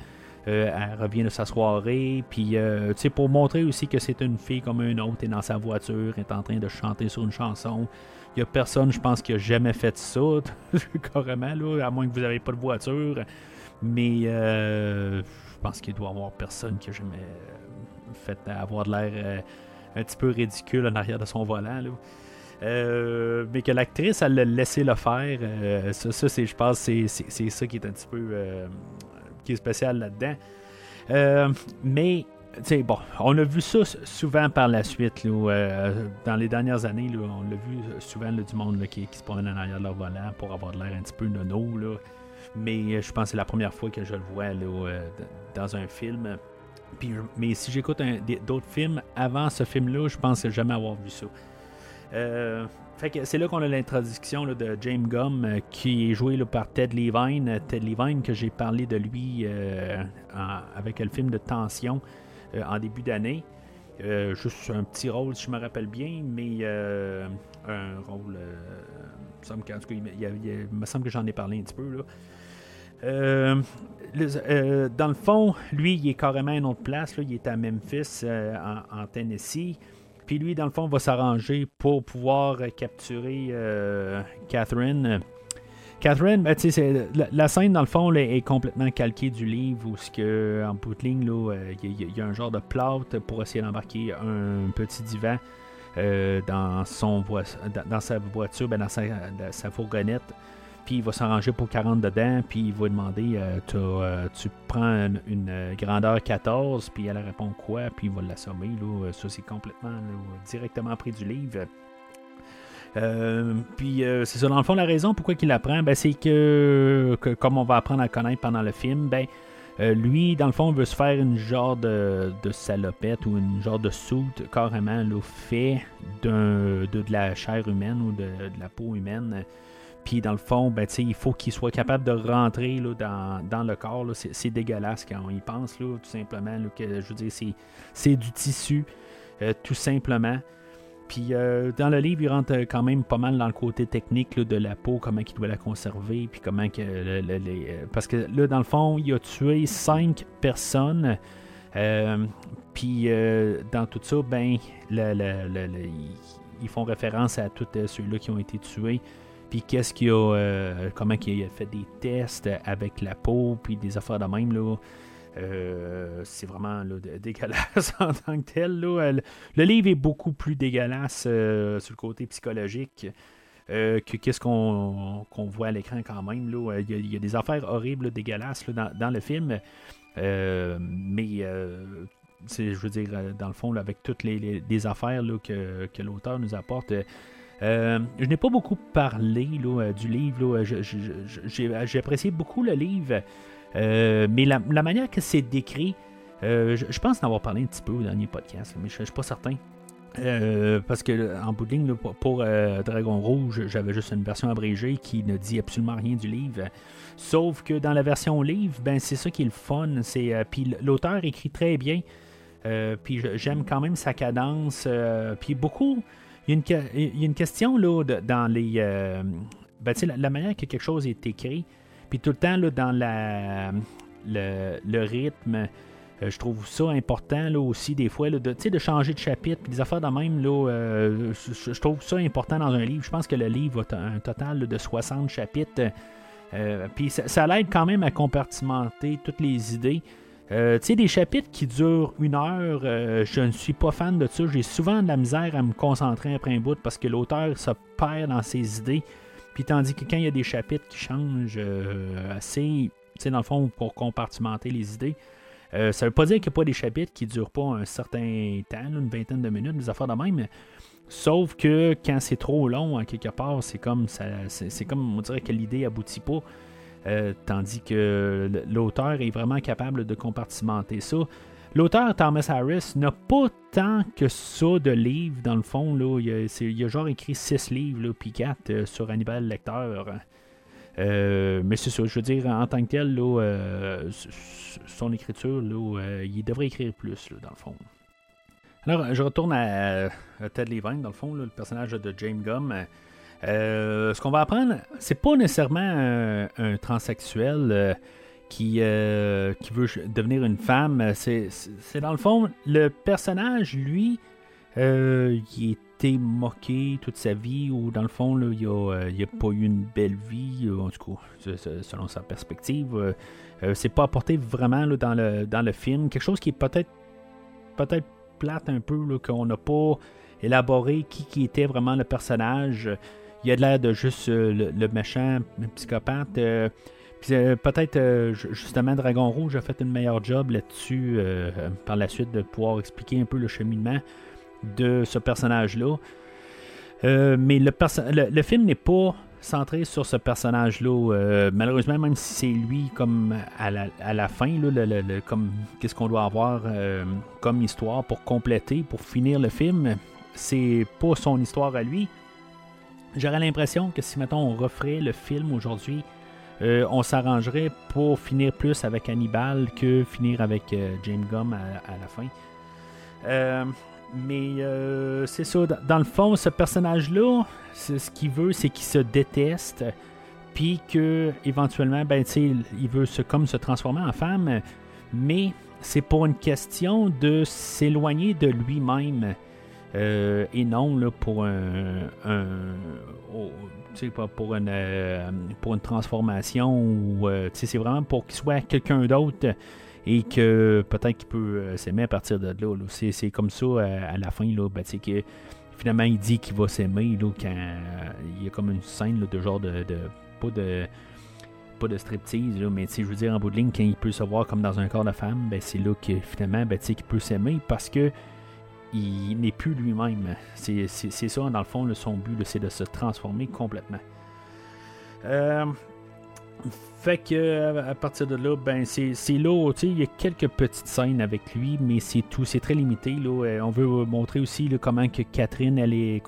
Euh, elle revient de sa soirée, puis euh, tu pour montrer aussi que c'est une fille comme une autre, est dans sa voiture, est en train de chanter sur une chanson. Il n'y a personne, je pense, qui a jamais fait ça, carrément, là, à moins que vous n'avez pas de voiture. Mais euh, je pense qu'il doit y avoir personne qui a jamais fait avoir de l'air un petit peu ridicule en arrière de son volant. Là. Euh, mais que l'actrice, elle l'a laissé le faire. euh, ça, ça, c'est, je pense, c'est, c'est, ça qui est un petit peu euh, qui est spécial là-dedans. Mais, tu sais, bon, on a vu ça souvent par la suite. Là, dans les dernières années, là, on l'a vu souvent du monde qui, qui se promène en arrière de leur volant pour avoir de l'air un petit peu nono. Mais je pense que c'est la première fois que je le vois dans un film. Mais si j'écoute d'autres films avant ce film-là, je pense jamais avoir vu ça. Euh, fait que c'est là qu'on a l'introduction de James Gum euh, qui est joué par Ted Levine. Euh, Ted Levine que j'ai parlé de lui avec le film de Tension en début d'année. Juste un petit rôle si je me rappelle bien, mais un rôle. il me semble que j'en ai parlé un petit peu là. Euh, dans le fond, lui, il est carrément à une autre place. Il est à Memphis, euh, en, en Tennessee. Puis lui, dans le fond, va s'arranger pour pouvoir capturer euh, Catherine. Catherine, ben, la, la scène, dans le fond, est complètement calquée du livre où, en bout de ligne, il y, a- un genre de plâtre pour essayer d'embarquer un petit divan dans, sa voiture, ben, dans sa fourgonnette. Puis il va s'arranger pour 40 dedans, puis il va demander euh, euh, Tu prends une, euh, grandeur 14, puis elle répond quoi, puis il va l'assommer. Là. Ça, c'est complètement directement pris du livre. Puis c'est ça, dans le fond, la raison pourquoi il l'apprend, ben, c'est que, que, comme on va apprendre à connaître pendant le film, ben, lui, dans le fond, veut se faire une genre de, de salopette ou une genre de soute carrément là, fait de, de la chair humaine ou de la peau humaine. Puis dans le fond, ben, il faut qu'il soit capable de rentrer là, dans, dans le corps. C'est, dégueulasse quand on y pense, là, tout simplement. que, je veux dire, c'est, du tissu, euh, tout simplement. Puis euh, dans le livre, il rentre euh, quand même pas mal dans le côté technique de la peau, comment il doit la conserver, puis comment que parce que là, dans le fond, il a tué cinq personnes. Puis dans tout ça, ben, ils, font référence à tous ceux-là qui ont été tués. Qu'est-ce qu'il a, euh, comment il a fait des tests avec la peau, puis des affaires de même là. Euh, c'est vraiment dégueulasse en tant que tel. là. Euh, Le, livre est beaucoup plus dégueulasse sur le côté psychologique que qu'est-ce qu'on voit à l'écran quand même. Il y, a- des affaires horribles, dégueulasses dans, le film. Mais je veux dire, dans le fond, avec toutes les, affaires que l'auteur nous apporte. Euh, euh, je n'ai pas beaucoup parlé euh, du livre. je- J'ai apprécié beaucoup le livre. Euh, mais la, manière que c'est décrit, euh, je, pense en avoir parlé un petit peu au dernier podcast, mais je ne suis pas certain. Euh, parce que en bout de ligne, pour, euh, Dragon Rouge, j'avais juste une version abrégée qui ne dit absolument rien du livre. Sauf que dans la version livre, ben c'est ça qui est le fun. C'est, euh, puis l'auteur écrit très bien. Euh, puis j'aime quand même sa cadence. euh, puis beaucoup. Il y a une, y a une question là, dans les. euh, ben, la, la manière que quelque chose est écrit. Puis tout le temps là, dans la, le, le rythme. euh, je trouve ça important là, aussi des fois là, de, de changer de chapitre des affaires de même là, euh, je, trouve ça important dans un livre je pense que le livre a un total de 60 chapitres euh, puis ça, ça l'aide quand même à compartimenter toutes les idées euh, tu sais, des chapitres qui durent une heure, euh, je ne suis pas fan de ça. J'ai souvent de la misère à me concentrer après un bout parce que l'auteur se perd dans ses idées. Puis tandis que quand il y a des chapitres qui changent euh, assez, tu sais, dans le fond, pour compartimenter les idées, ça veut pas dire qu'il n'y a pas des chapitres qui durent pas un certain temps, une vingtaine de minutes, des affaires de même. Sauf que quand c'est trop long, à quelque part, c'est comme ça, c'est comme on dirait que l'idée aboutit pas. Euh, tandis que l'auteur est vraiment capable de compartimenter ça. L'auteur Thomas Harris n'a pas tant que ça de livres, dans le fond. Là. Il, a, a genre écrit 6 livres, puis 4 sur Hannibal Lecter. Euh, mais c'est ça, je veux dire, en tant que tel, euh, son écriture, là, euh, il devrait écrire plus, dans le fond. Alors, je retourne à, à Ted Levine, dans le fond, le personnage de James Gum. Euh, ce qu'on va apprendre, c'est pas nécessairement un, un transsexuel. euh, qui, euh, qui veut devenir une femme. C'est, dans le fond, le personnage, lui, il était moqué toute sa vie, ou dans le fond, là, il n'a pas eu une belle vie, en tout cas, selon sa perspective. C'est pas apporté vraiment là, dans, le, dans le film. Quelque chose qui est peut-être peut-être plate un peu, qu'on n'a pas élaboré qui, qui était vraiment le personnage. Il a l'air de juste euh, le, le méchant psychopathe. euh, euh, peut-être ju- justement Dragon Rouge a fait une meilleure job là-dessus par la suite de pouvoir expliquer un peu le cheminement de ce personnage-là. Mais le, film n'est pas centré sur ce personnage-là. Malheureusement, même si c'est lui comme à la, fin, comme qu'est-ce qu'on doit avoir comme histoire pour compléter, pour finir le film, c'est pas son histoire à lui. J'aurais l'impression que si mettons on referait le film aujourd'hui, euh, on s'arrangerait pour finir plus avec Hannibal que finir avec euh, James Gum à, la fin. Euh, mais c'est ça, dans, le fond, ce personnage-là, ce qu'il veut, c'est qu'il se déteste, puis que éventuellement, ben, il veut se, comme se transformer en femme, mais c'est pour une question de s'éloigner de lui-même. Euh, et non là, pour un, un- oh, pour une euh, pour une transformation ou euh, c'est vraiment pour qu'il soit quelqu'un d'autre et que peut-être qu'il peut s'aimer à partir de là. C'est, comme ça à la fin là, ben, que finalement il dit qu'il va s'aimer quand il y a comme une scène de genre de, pas de pas de striptease, là, mais je veux dire en bout de ligne, quand il peut se voir comme dans un corps de femme, ben, c'est là que finalement ben, qu'il peut s'aimer parce que il n'est plus lui-même. C'est, ça, dans le fond, son but, c'est de se transformer complètement. Euh, fait que euh, à partir de là, ben c'est, là, il y a quelques petites scènes avec lui, mais c'est tout, c'est très limité. Là. Euh, On veut montrer aussi comment que Catherine elle est,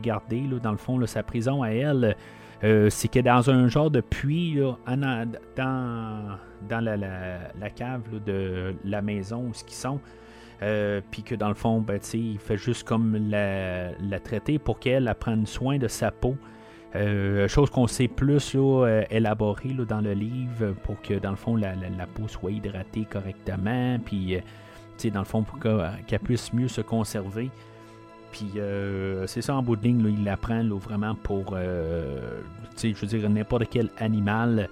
gardée, là, dans le fond, sa prison à elle. euh, c'est que dans un genre de puits, dans, la, la- cave de la maison où ils sont, euh, puis que dans le fond, ben, il fait juste comme la, traiter pour qu'elle elle prenne soin de sa peau. Euh, chose qu'on sait plus là, euh, élaborée là, dans le livre pour que dans le fond la, peau soit hydratée correctement, puis dans le fond pour que- qu'elle puisse mieux se conserver. Puis c'est ça en bout de ligne, là, il l'apprend vraiment pour, euh, je veux dire, n'importe quel animal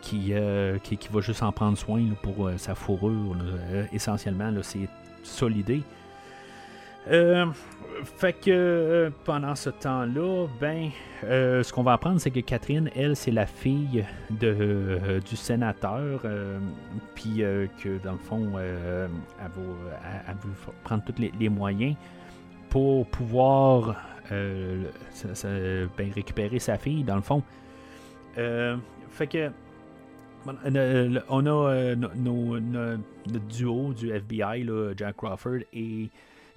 qui, euh, qui, va juste en prendre soin pour sa fourrure. là. Essentiellement, c'est l'idée. Euh, fait que euh, pendant ce temps-là, ben, euh, ce qu'on va apprendre, c'est que Catherine, elle, c'est la fille de, euh, du sénateur, puis que dans le fond, elle, va, prendre tous les, moyens pour pouvoir ben, récupérer sa fille, dans le fond. Fait que on a euh, no- nos- no- notre duo du FBI, là, Jack Crawford et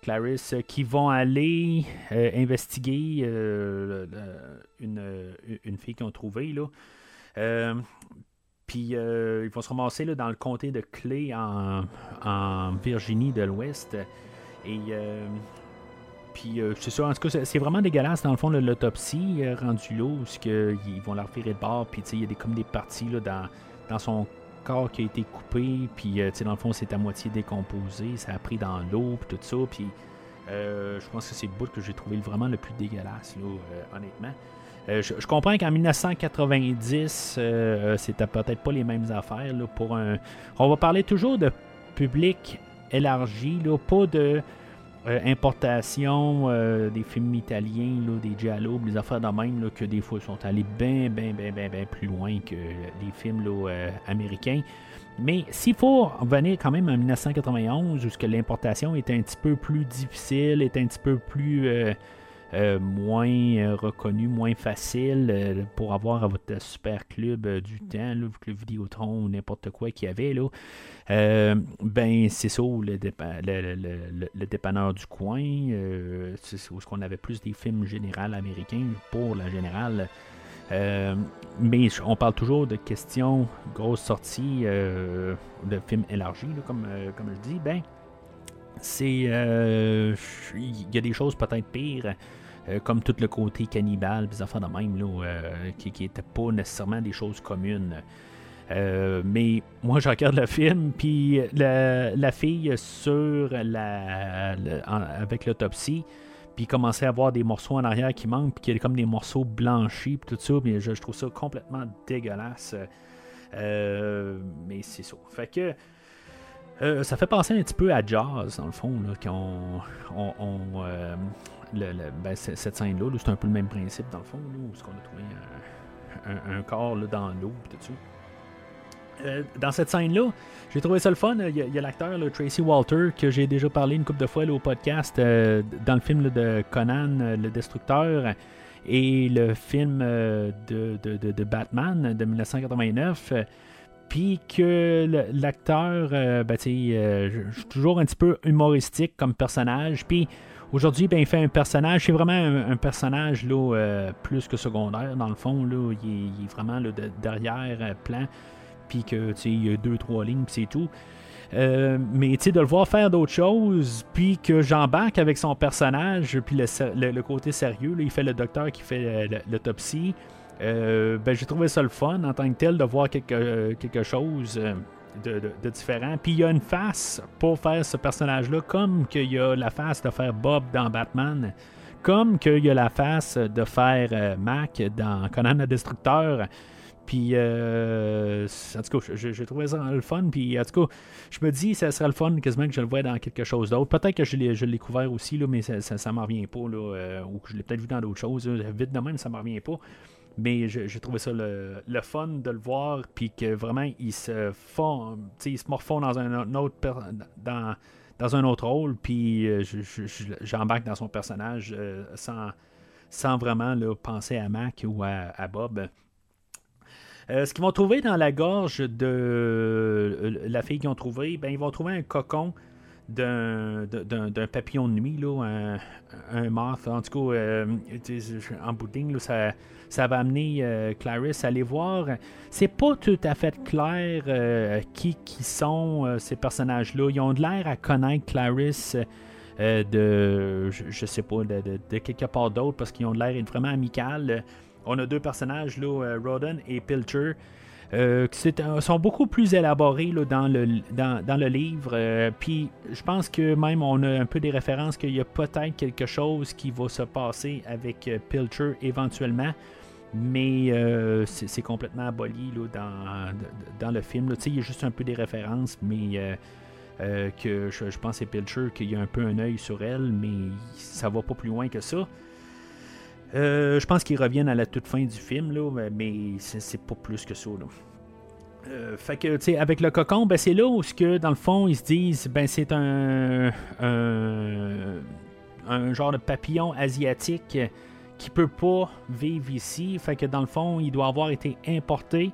Clarice, euh, qui vont aller euh, investiguer euh, une, euh, une fille qu'ils ont trouvée. Euh, puis euh, ils vont se ramasser là, dans le comté de Clay en, en Virginie de l'Ouest. Et euh, puis euh, c'est ça, en tout cas, c'est- vraiment dégueulasse dans le fond l'autopsie euh, rendu là, où ils vont la revirer de bord, puis il y a des, comme des parties là, dans, dans son corps qui a été coupé, puis euh, dans le fond c'est à moitié décomposé, ça a pris dans l'eau, puis tout ça, puis euh, je pense que c'est le bout que j'ai trouvé vraiment le plus dégueulasse, là, euh, honnêtement. Euh, je, comprends qu'en 1990, euh, c'était peut-être pas les mêmes affaires là, pour un. On va parler toujours de public élargi, là, pas de euh, importation euh, des films italiens, là, des giallo, des affaires de même, là, que des fois sont allés bien, bien, bien, bien, bien plus loin que les films là, euh, américains. Mais s'il faut revenir quand même en 1991, où l'importation était un petit peu plus difficile, était un petit peu plus euh, moins euh, reconnu, moins facile euh, pour avoir à votre super club du temps, le Vidéotron ou n'importe quoi qu'il y avait, là, ben c'est ça, le, le, dépanneur du coin, c'est où qu'on avait plus des films généraux américains pour la générale. Mais on parle toujours de questions, grosses sorties de films élargis, comme, comme je dis, ben c'est il y a des choses peut-être pires euh, comme tout le côté cannibale des affaires de même là, euh, qui n'étaient pas nécessairement des choses communes Euh, mais moi, je regarde le film, puis la, fille sur la, avec l'autopsie, puis commençait à avoir des morceaux en arrière qui manquent, puis qu'il y a comme des morceaux blanchis, puis tout ça, puis je, je trouve ça complètement dégueulasse. Euh, mais c'est ça. Fait que ça fait penser un petit peu à Jazz, dans le fond, là, qu'on. on- on, le- ben, cette scène-là, là, c'est un peu le même principe, dans le fond, là, où est-ce qu'on a trouvé un, corps là, dans l'eau, tout ça. Euh, dans cette scène-là, j'ai trouvé ça le fun. Il y a, l'acteur Tracy Walter que j'ai déjà parlé une couple de fois au podcast euh, dans le film de Conan euh, le Destructeur et le film de, Batman de 1989. euh, Puis que l'acteur, ben, je toujours un petit peu humoristique comme personnage. Puis aujourd'hui, ben, il fait un personnage, c'est vraiment un, personnage là, euh, plus que secondaire dans le fond. Là, il, est, il est vraiment là, de- derrière euh, plan puis que il y a deux, trois lignes, puis c'est tout. Euh, mais de le voir faire d'autres choses, puis que j'embarque avec son personnage, puis le, le- côté sérieux, là, il fait le docteur qui fait euh, l'autopsie. Ben, j'ai trouvé ça le fun en tant que tel de voir quelque, quelque chose de, de- différent. Puis il y a une face pour faire ce personnage-là, comme qu'il y a la face de faire Bob dans Batman, comme qu'il y a la face de faire euh, Mac dans Conan le Destructeur. Puis, euh, en tout cas, j'ai trouvé ça le fun. Puis, en tout cas, je me dis, ça serait le fun quasiment que je le vois dans quelque chose d'autre. Peut-être que je l'ai couvert aussi, là, mais ça, ça m'en revient pas. Là, euh, ou que je l'ai peut-être vu dans d'autres choses. Vite de même, ça m'en revient pas. Mais j'ai trouvé ça le, le fun de le voir. Puis que vraiment, il se fond, tu sais, il se morfond dans un, autre. dans, dans un autre rôle. Puis, euh, je- je- je- j'embarque dans son personnage euh, sans, sans vraiment là, penser à Mac ou à, Bob. Euh, ce qu'ils vont trouver dans la gorge de la fille qu'ils ont trouvé, ben, ils vont trouver un cocon d'un papillon de nuit, là, un, un moth. En tout cas, euh, en bout de là, ça, ça va amener euh, Clarisse à aller voir. C'est pas tout à fait clair euh, qui, qui sont euh, ces personnages-là. Ils ont de l'air à connaître Clarisse. de, je, sais pas, de, quelque part d'autre parce qu'ils ont de l'air vraiment amical. On a deux personnages, là, Roden et Pilcher, euh, un- sont beaucoup plus élaborés là, dans, le, dans, le livre. euh, Puis je pense que même on a un peu des références qu'il y a peut-être quelque chose qui va se passer avec euh, Pilcher éventuellement. Mais euh, c'est complètement aboli là, dans, dans le film. Il y a juste un peu des références, mais euh, euh, que je, je pense que c'est Pilcher qu'il y a un peu un œil sur elle, mais ça va pas plus loin que ça. Euh, je pense qu'ils reviennent à la toute fin du film, là, mais- c'est pas plus que ça. Euh, fait que, tu sais, avec le cocon, ben, c'est là où, que, dans le fond, ils se disent, ben, c'est un, un, genre de papillon asiatique qui peut pas vivre ici. Fait que, dans le fond, il doit avoir été importé,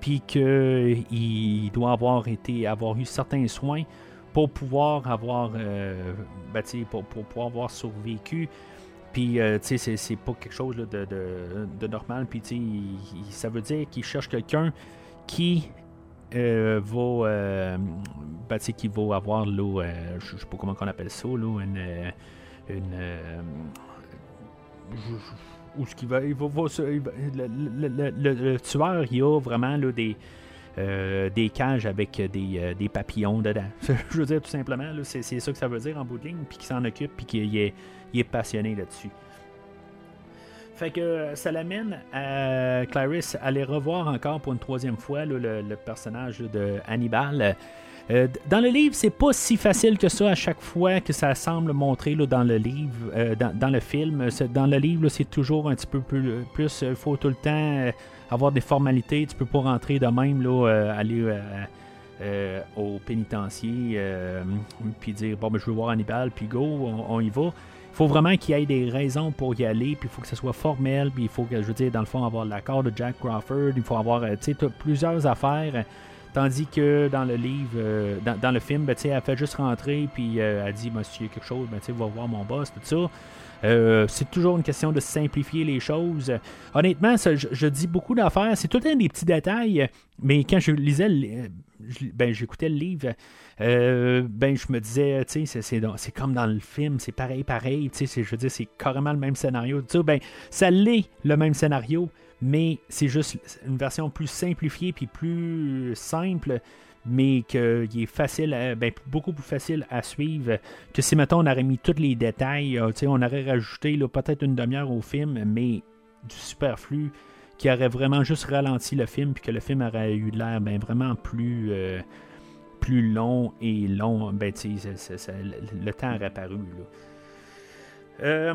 puis qu'il doit avoir été, avoir eu certains soins pour pouvoir avoir, euh, ben, pour pouvoir avoir survécu. Puis, euh, tu sais, c'est- pas quelque chose de, de- normal. Puis, tu sais, ça veut dire qu'il cherche quelqu'un qui euh, va, euh, ben, tu sais, qui va avoir, là, je sais pas comment on appelle ça, là, une, une, où ce qu'il va, il va, le, le- tueur, il a vraiment des, des cages avec des, des papillons dedans. je veux dire, tout simplement, c'est, ça que ça veut dire en bout de ligne, puis qu'il s'en occupe, puis qu'il est, il est passionné là-dessus. Fait que euh, ça l'amène à Clarisse à aller revoir encore pour une troisième fois le, le personnage de Hannibal. Euh, dans le livre, c'est pas si facile que ça à chaque fois que ça semble montrer là, dans le livre, euh, dans, dans le film. Dans le livre, c'est toujours un petit peu plus. Il faut tout le temps avoir des formalités. Tu peux pas rentrer de même, là, aller au pénitencier, puis dire bon, ben, je veux voir Hannibal, puis go, on y va. Faut vraiment qu'il y ait des raisons pour y aller, puis il faut que ce soit formel, puis il faut que, je veux dire, dans le fond, avoir l'accord de Jack Crawford, il faut avoir, euh, tu sais, plusieurs affaires. Tandis que dans le livre, euh, dans, le film, ben, elle fait juste rentrer, puis euh, elle dit, monsieur, quelque chose, ben, va voir mon boss, tout ça. Euh, c'est toujours une question de simplifier les choses. Honnêtement, je, dis beaucoup d'affaires. C'est tout temps des petits détails, mais quand je lisais, ben, j'écoutais le livre, euh, ben, je me disais, tu sais, c'est- comme dans le film, c'est pareil, pareil. Tu sais, je veux dire, c'est carrément le même scénario. Tu sais, ben, ça l'est le même scénario, mais c'est juste une version plus simplifiée puis plus simple mais qu'il est facile, ben, beaucoup plus facile à suivre que si, mettons, on aurait mis tous les détails, euh, on aurait rajouté peut-être une demi-heure au film, mais du superflu qui aurait vraiment juste ralenti le film, puis que le film aurait eu l'air ben, vraiment plus, euh, plus long et long. Ben, le temps aurait paru. Là. Euh,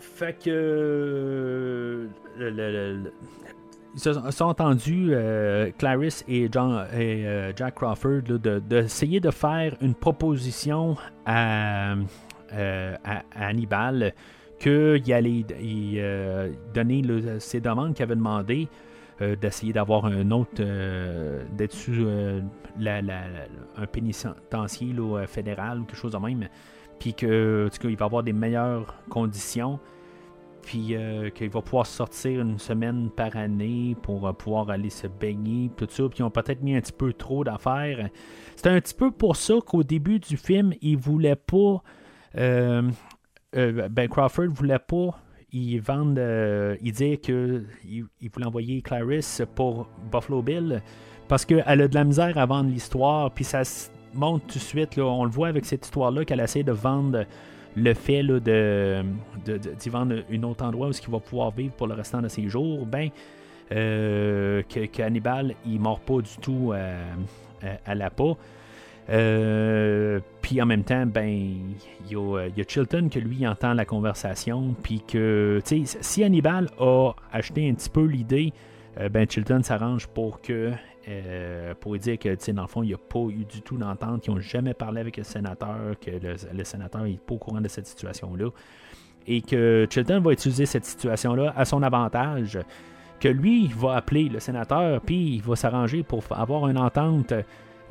fait que. ils se sont entendus, euh, Clarice et, John, et Jack Crawford, d'essayer de, faire une proposition à, à Hannibal qu'il allait euh, donner ses demandes qu'il avait demandé, euh, d'essayer d'avoir un autre, euh, d'être sous un pénitencier fédéral ou quelque chose de même, puis que, qu'il va avoir des meilleures conditions, puis qu'il va pouvoir sortir une semaine par année pour pouvoir aller se baigner, tout ça, puis ils ont peut-être mis un petit peu trop d'affaires. C'était un petit peu pour ça qu'au début du film, ils voulaient pas euh, ben Crawford voulait pas il vendre, euh, il dit qu'il il voulait envoyer Clarice pour Buffalo Bill parce qu'elle a de la misère à vendre l'histoire, puis ça se montre tout de suite, on le voit avec cette histoire-là, qu'elle essaie de vendre le fait là, de, d'y vendre un autre endroit où il va pouvoir vivre pour le restant de ses jours, ben, euh, que, Hannibal, il mord pas du tout à la peau. Euh, puis en même temps, ben, il y, a Chilton que lui entend la conversation, puis que, si Hannibal a acheté un petit peu l'idée, euh, ben Chilton s'arrange pour que, euh, pour dire que, dans le fond, il n'y a pas eu du tout d'entente, qu'ils n'ont jamais parlé avec le sénateur, que le, sénateur n'est pas au courant de cette situation-là, et que Chilton va utiliser cette situation-là à son avantage, que lui, va appeler le sénateur, puis il va s'arranger pour avoir une entente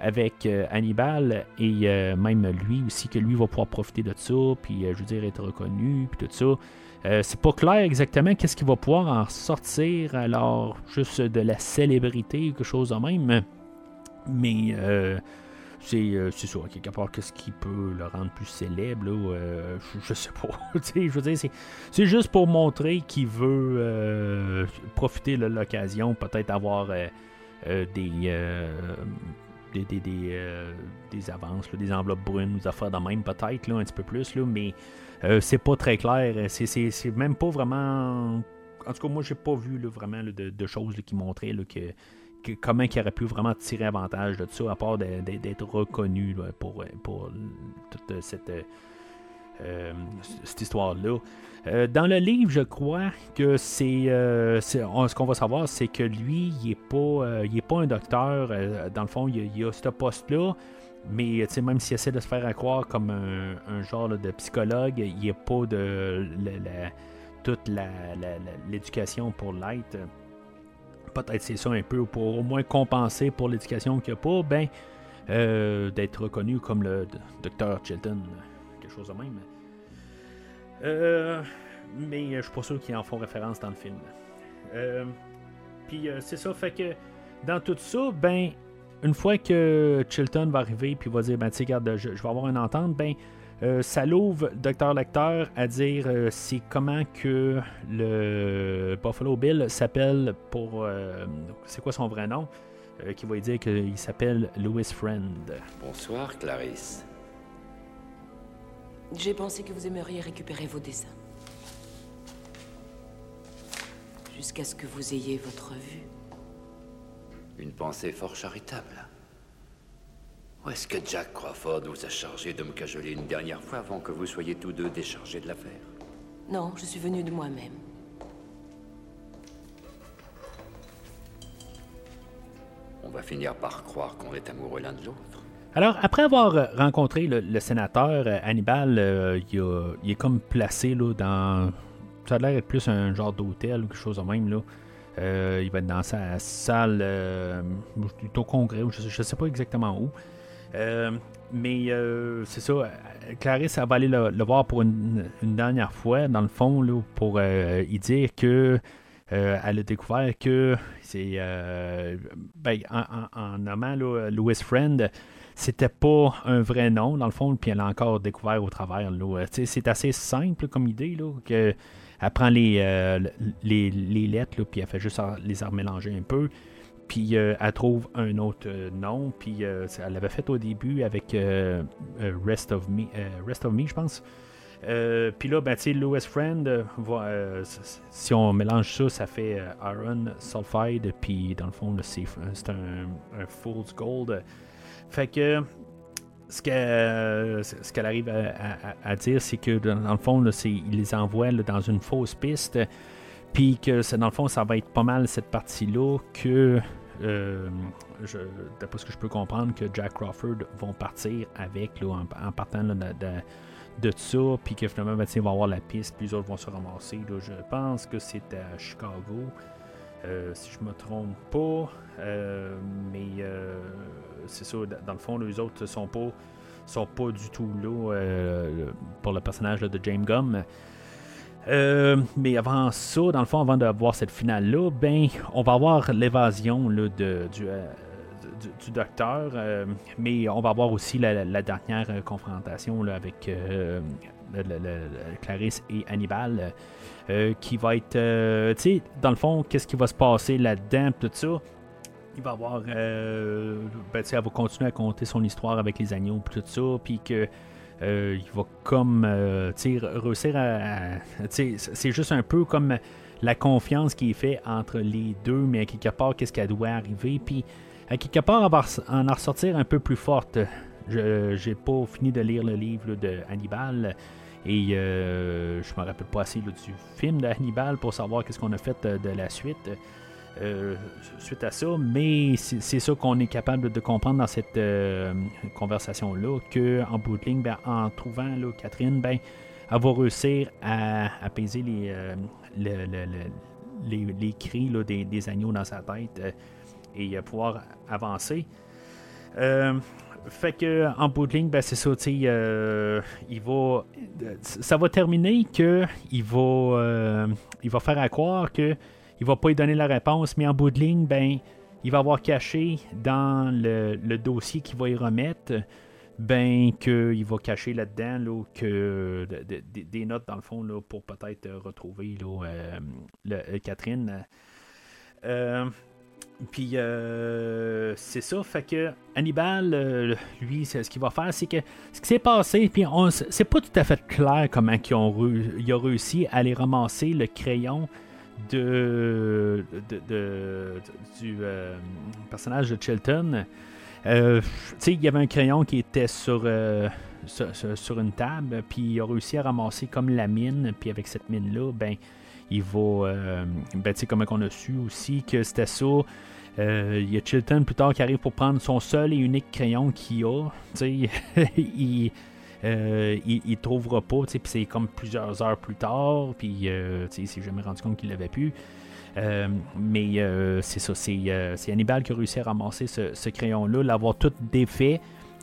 avec euh, Hannibal et euh, même lui aussi, que lui va pouvoir profiter de ça, puis euh, je veux dire être reconnu, puis tout ça. c'est pas clair exactement qu'est-ce qu'il va pouvoir en sortir, alors juste de la célébrité quelque chose de même. Mais c'est, ça, quelque part, qu'est-ce qui peut le rendre plus célèbre, je, sais pas. je veux dire, c'est juste pour montrer qu'il veut profiter de l'occasion, peut-être avoir des des, des, des, euh, avances, des enveloppes brunes, des affaires de même peut-être, un petit peu plus, là, mais euh, c'est pas très clair. C'est même pas vraiment. En tout cas, moi, j'ai pas vu vraiment de, choses qui montraient que, comment il aurait pu vraiment tirer avantage de ça, à part d'être reconnu pour, pour toute cette euh, cette histoire-là. Euh, dans le livre, je crois que c'est. Euh, ce qu'on va savoir, c'est que lui, il n'est pas, il est pas un docteur. dans le fond, il, a ce poste-là. Mais même s'il essaie de se faire croire comme un, genre de psychologue, il n'y a pas de toute l'éducation pour l'être. Peut-être c'est ça un peu pour au moins compenser pour l'éducation qu'il n'y a pas, ben d'être reconnu comme le docteur Chilton chose de même. Euh, mais je suis pas sûr qu'ils en font référence dans le film. Euh, puis euh, c'est ça, fait que dans tout ça, ben, une fois que Chilton va arriver puis va dire, ben, tu je, vais avoir une entente, ben, ça l'ouvre Docteur Lecteur à dire c'est comment que le Buffalo Bill s'appelle pour. c'est quoi son vrai nom Qui va dire qu'il s'appelle Louis Friend. Bonsoir, Clarisse. J'ai pensé que vous aimeriez récupérer vos dessins. Jusqu'à ce que vous ayez votre vue. Une pensée fort charitable. Ou est-ce que Jack Crawford vous a chargé de me cajoler une dernière fois avant que vous soyez tous deux déchargés de l'affaire? Non, je suis venu de moi-même. On va finir par croire qu'on est amoureux l'un de l'autre. Alors, après avoir rencontré le, sénateur euh, Hannibal, euh, il, est comme placé là, dans. Ça a l'air d'être plus un genre d'hôtel ou quelque chose de même. Là. Euh, il va être dans sa salle, au congrès, je ne sais pas exactement où. mais c'est ça, Clarisse elle va aller le, voir pour une, dernière fois, dans le fond, là, pour y dire que elle a découvert que c'est ben, en, en, nommant Louis Friend, c'était pas un vrai nom, dans le fond, puis elle a encore découvert au travers. C'est assez simple comme idée, là, que elle prend les, euh, les, les lettres, puis elle fait juste les remélanger un peu. Puis euh, elle trouve un autre euh, nom. Puis euh, elle l'avait fait au début avec euh, euh, Rest of Me, euh, Rest of Me, je pense. Euh, puis là, ben, Lewis Friend, euh, euh, si on mélange ça, ça fait euh, Iron Sulfide. Puis dans le fond, c'est un, un Fool's Gold. Fait que ce qu'elle arrive à, dire, c'est que dans, le fond, il les envoie dans une fausse piste. Puis que dans le fond, ça va être pas mal cette partie-là que, euh, je- d'après ce que je peux comprendre, que Jack Crawford vont partir avec en, partant de, ça. Puis que finalement, ben, ils vont avoir la piste, puis les autres vont se ramasser. je pense que c'est à Chicago. Euh, si je me trompe pas. Euh, mais euh, c'est ça, dans le fond, les autres sont pas sont pas du tout là pour le personnage de James Gum. Mais avant ça, dans le fond, avant d'avoir cette finale-là, ben, on va avoir l'évasion du, du, docteur, mais on va avoir aussi la, dernière confrontation là, avec le- Clarisse et Hannibal, euh, qui va être, euh, tu sais, dans le fond, qu'est-ce qui va se passer là-dedans, tout ça. Il va avoir, euh, ben, tu sais, elle va continuer à compter son histoire avec les agneaux, tout ça, puis que euh, il va comme euh, réussir à. à- c'est juste un peu comme la confiance qui est faite entre les deux, mais à quelque part, qu'est-ce qu'elle doit arriver. Puis à quelque part, elle va en ressortir un peu plus forte. Je j'ai pas fini de lire le livre de Hannibal. Et euh, je me rappelle pas assez du film de Hannibal pour savoir qu'est-ce qu'on a fait euh, de la suite. euh, suite à ça, mais c'est ça qu'on est capable de comprendre dans cette euh, conversation-là, que en bout de ligne, ben, en trouvant Catherine, ben, elle va réussir à apaiser les, le- le- le- les, les cris des, agneaux dans sa tête et pouvoir avancer. Euh, fait que en bout de ligne, ben, c'est ça, euh, il va. euh, Ça va terminer que il va, euh, il va faire à croire que il va pas lui donner la réponse, mais en bout de ligne, ben, il va avoir caché dans le, dossier qu'il va y remettre, ben, qu'il va cacher là-dedans, là, que de- de- de- des notes, dans le fond, là, pour peut-être retrouver là, le- Catherine. Puis euh, c'est ça, fait que Hannibal, euh, lui, ce qu'il va faire, c'est que ce qui s'est passé, puis on- c'est pas tout à fait clair comment ils ont il a réussi à aller ramasser le crayon de, de- du euh, personnage de Chilton. Euh, tu sais, il y avait un crayon qui était sur, sur, sur- sur une table, puis il a réussi à ramasser comme la mine, puis avec cette mine-là, ben, il va. euh, ben, tu sais, comme on a su aussi que c'était ça. Euh, il y a Chilton plus tard qui arrive pour prendre son seul et unique crayon qu'il a. Tu sais, il, euh, il, trouvera pas, puis c'est comme plusieurs heures plus tard, puis euh, il s'est jamais rendu compte qu'il l'avait pu. Euh, mais c'est ça, c'est, c'est Hannibal qui a réussi à ramasser ce, ce crayon-là, l'avoir tout défait,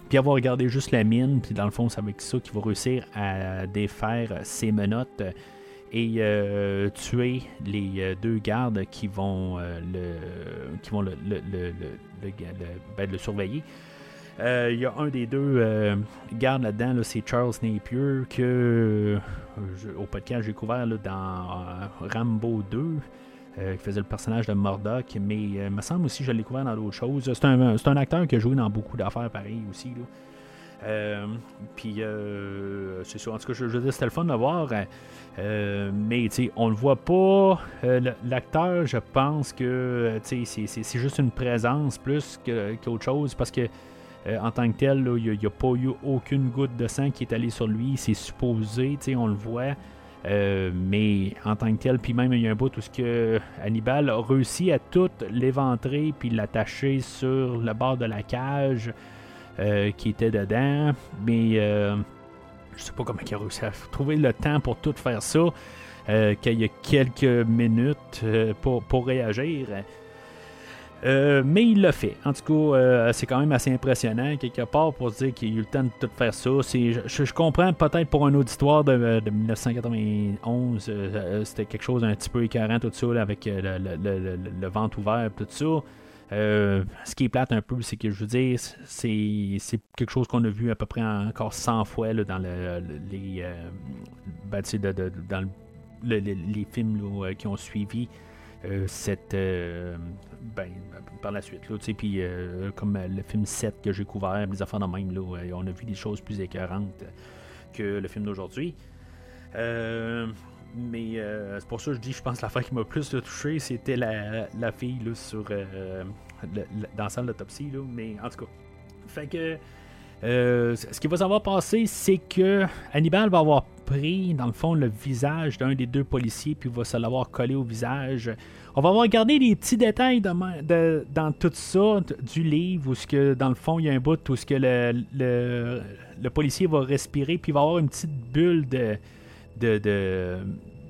puis avoir regardé juste la mine, puis dans le fond, c'est avec ça qu'il va réussir à défaire ses menottes et euh, tuer les euh, deux gardes qui vont euh, le qui vont le, le, ben, le surveiller. Il y a un des deux gardes là-dedans, là, c'est Charles Napier, que au podcast j'ai découvert là, dans Rambo 2, euh, qui faisait le personnage de Murdoch, mais il me semble aussi que je l'ai découvert dans d'autres choses. C'est un, un acteur qui a joué dans beaucoup d'affaires pareilles aussi. Puis c'est sûr, en tout cas, je, je veux c'était le fun de voir. Euh, mais on le voit pas. Euh, L'acteur, je pense que euh, c'est- juste une présence plus qu'autre chose parce que en tant que tel, il n'y a, pas eu aucune goutte de sang qui est allée sur lui. C'est supposé, on le voit. Mais en tant que tel, puis même il y a un bout où ce que Hannibal a réussi à tout l'éventrer puis l'attacher sur le bord de la cage qui était dedans. Mais je sais pas comment il a réussi à trouver le temps pour tout faire ça. euh, qu'il y a quelques minutes euh, pour, pour réagir. Euh, mais il l'a fait. En tout cas, c'est quand même assez impressionnant, quelque part, pour se dire qu'il a eu le temps de tout faire ça. Je, comprends peut-être pour un auditoire de, de 1991, euh, euh, c'était quelque chose d'un petit peu écœurant, tout ça, avec le, le- le- le- le ventre ouvert, tout ça. Euh, ce qui est plate un peu, c'est que je veux dire, c'est, quelque chose qu'on a vu à peu près encore 100 fois là, dans le, le- les, dans le le- le- les films euh, qui ont suivi euh, cette. ben, par la suite. Puis comme le film 7 que j'ai couvert, les affaires de même, là, on a vu des choses plus écœurantes que le film d'aujourd'hui. Mais euh, c'est pour ça que je dis, je pense que l'affaire qui m'a plus touché, c'était la, la fille là, sur, euh, le- dans la salle d'autopsie. Mais en tout cas, fait que euh, ce qui va va passer, c'est que Hannibal va avoir pris, dans le fond, le visage d'un des deux policiers, puis va se l'avoir collé au visage. On va avoir gardé des petits détails dans tout ça du livre, où ce que, dans le fond, il y a un bout où ce que le, le, le policier va respirer, puis il va avoir une petite bulle de, de-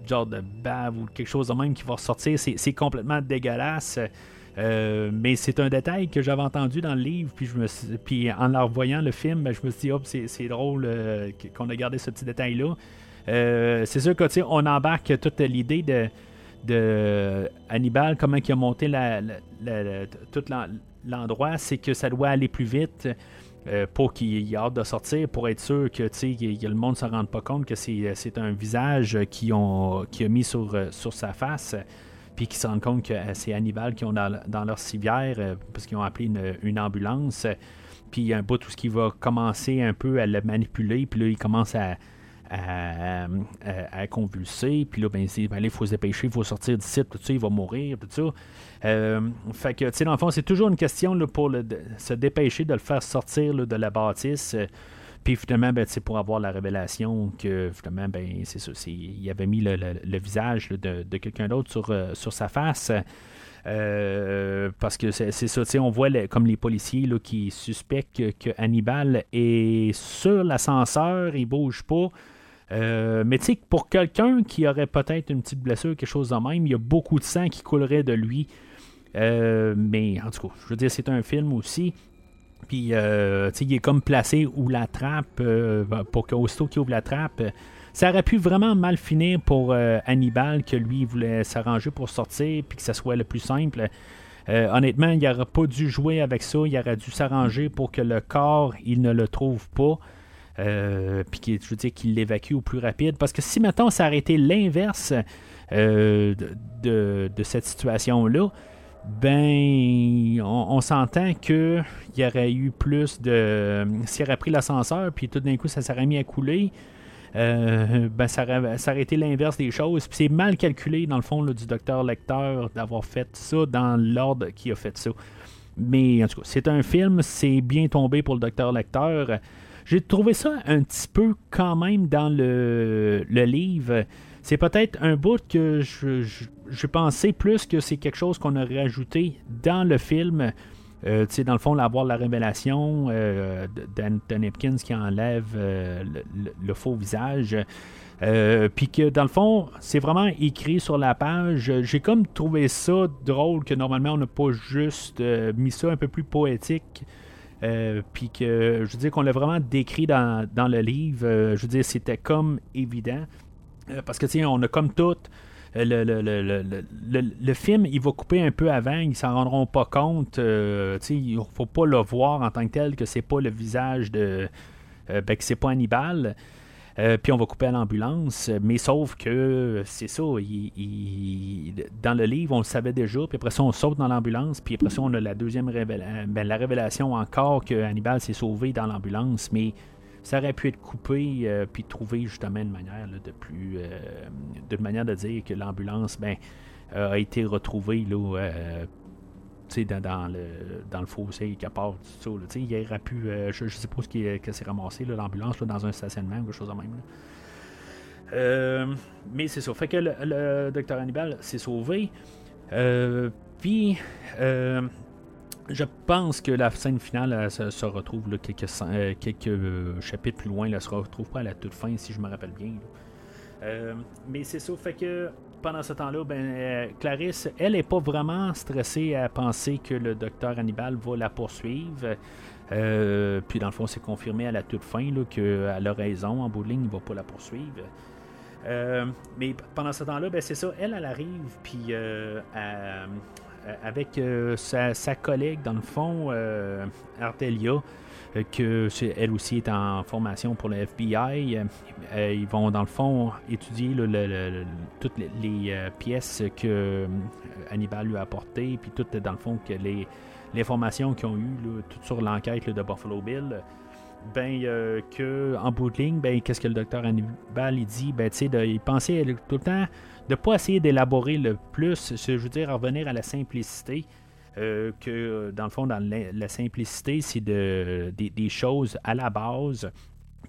genre de bave ou quelque chose de même qui va ressortir. C'est, complètement dégueulasse. Euh, mais c'est un détail que j'avais entendu dans le livre, puis, je me puis en leur voyant le film, ben, je me suis dit, hop, c'est, drôle euh, qu'on a gardé ce petit détail-là. Euh, c'est sûr que tu sais, on embarque toute l'idée de, Hannibal, comment il a monté tout l'en- l'endroit, c'est que ça doit aller plus vite euh, pour qu'il ait hâte de sortir, pour être sûr que, le monde ne se rende pas compte que c'est, c'est un visage qui ont, a mis sur, euh, sur sa face puis qu'ils se rendent compte que euh, c'est Hannibal qui ont dans, dans leur civière euh, parce qu'ils ont appelé une, ambulance. Puis il y a un bout où il va commencer un peu à le manipuler, puis là, il commence à, à, convulser. Puis là, ben, il dit, ben, il faut se dépêcher, il faut sortir d'ici, tout ça, il va mourir, tout ça. Euh, fait que, tu sais, dans le fond, c'est toujours une question là, pour se dépêcher de le faire sortir de la bâtisse. euh, puis finalement, ben, pour avoir la révélation que finalement, ben, c'est ça, il avait mis le, le- visage de, de quelqu'un d'autre sur, euh, sur sa face. Parce que c'est ça, tu sais, on voit comme les policiers là, qui suspectent que, Hannibal est sur l'ascenseur, il bouge pas. Mais tu sais, pour quelqu'un qui aurait peut-être une petite blessure, quelque chose de même, il y a beaucoup de sang qui coulerait de lui. Euh, mais en tout cas, je veux dire, c'est un film aussi. Puis, euh, tu sais, il est comme placé où la trappe, euh, pour qu'aussitôt qu'il ouvre la trappe, euh, ça aurait pu vraiment mal finir pour Hannibal, que lui, voulait s'arranger pour sortir, puis que ça soit le plus simple. Honnêtement, il n'aurait pas dû jouer avec ça, il aurait dû s'arranger pour que le corps, il ne le trouve pas. Puis je veux dire qu'il l'évacue au plus rapide. Parce que si maintenant ça aurait été l'inverse de- de cette situation-là, ben on, on s'entend que il y aurait eu plus de. S'il aurait pris l'ascenseur, puis tout d'un coup ça s'aurait mis à couler. euh, ben ça aurait, ça été l'inverse des choses. Puis c'est mal calculé, dans le fond, du docteur Lecteur d'avoir fait ça dans l'ordre qui a fait ça. Mais en tout cas, c'est un film, c'est bien tombé pour le docteur Lecteur. J'ai trouvé ça un petit peu quand même dans le livre. C'est peut-être un bout que je, pensais plus que c'est quelque chose qu'on aurait ajouté dans le film. Euh, dans le fond, avoir la révélation euh, d'Anton Hopkins qui enlève euh, le, faux visage. Euh, Puis que dans le fond, c'est vraiment écrit sur la page. J'ai comme trouvé ça drôle que normalement on n'a pas juste euh, mis ça un peu plus poétique. Puis que je veux dire qu'on l'a vraiment décrit dans, dans le livre. Je veux dire, c'était comme évident. Euh, parce que tu on a comme tout. euh, Le, le, le, le, film, il va couper un peu avant, ils s'en rendront pas compte. euh, il faut pas le voir en tant que tel que c'est pas le visage de. euh, ben, que c'est pas Hannibal. Puis on va couper à l'ambulance. Mais sauf que c'est ça. dans le livre, on le savait déjà. Puis après ça, on saute dans l'ambulance. Puis après ça, on a la deuxième révéla- ben, la révélation encore que Hannibal s'est sauvé dans l'ambulance. Mais ça aurait pu être coupé euh, puis trouvé justement une manière de plus. euh, manière de dire que l'ambulance ben, euh, a été retrouvée là, euh, dans, dans le, dans le fossé qui part, tout ça. il aurait pu. je, je sais pas ce qui est- que c'est ramassé, l'ambulance, dans un stationnement ou quelque chose de même. mais c'est ça. Fait que le, docteur Hannibal s'est sauvé. Euh, puis. Je pense que la scène finale se, retrouve là, quelques, euh, euh, chapitres plus loin. Elle se retrouve pas à la toute fin, si je me rappelle bien. Euh, mais c'est ça, fait que pendant ce temps-là, ben, Clarisse, elle est pas vraiment stressée à penser que le docteur Hannibal va la poursuivre. Puis dans le fond, c'est confirmé à la toute fin qu'elle a raison. En bout de ligne, il va pas la poursuivre. Mais pendant ce temps-là, ben, c'est ça, elle, elle arrive, puis elle- avec euh, sa, sa collègue, dans le fond, euh, Artelia, euh, que elle aussi est en formation pour le FBI. Euh, euh, ils vont dans le fond étudier toutes les, euh, pièces que euh, Hannibal lui a apportées, puis toutes dans le fond que les l'information qu'ils ont eue, là, tout sur l'enquête de Buffalo Bill, ben euh, que en bout de ligne, ben qu'est-ce que le docteur Hannibal il dit, ben tu sais, il pensait tout le temps de pas essayer d'élaborer le plus, je veux dire, revenir à la simplicité. euh, que dans le fond, dans la, simplicité, c'est de, des, choses à la base.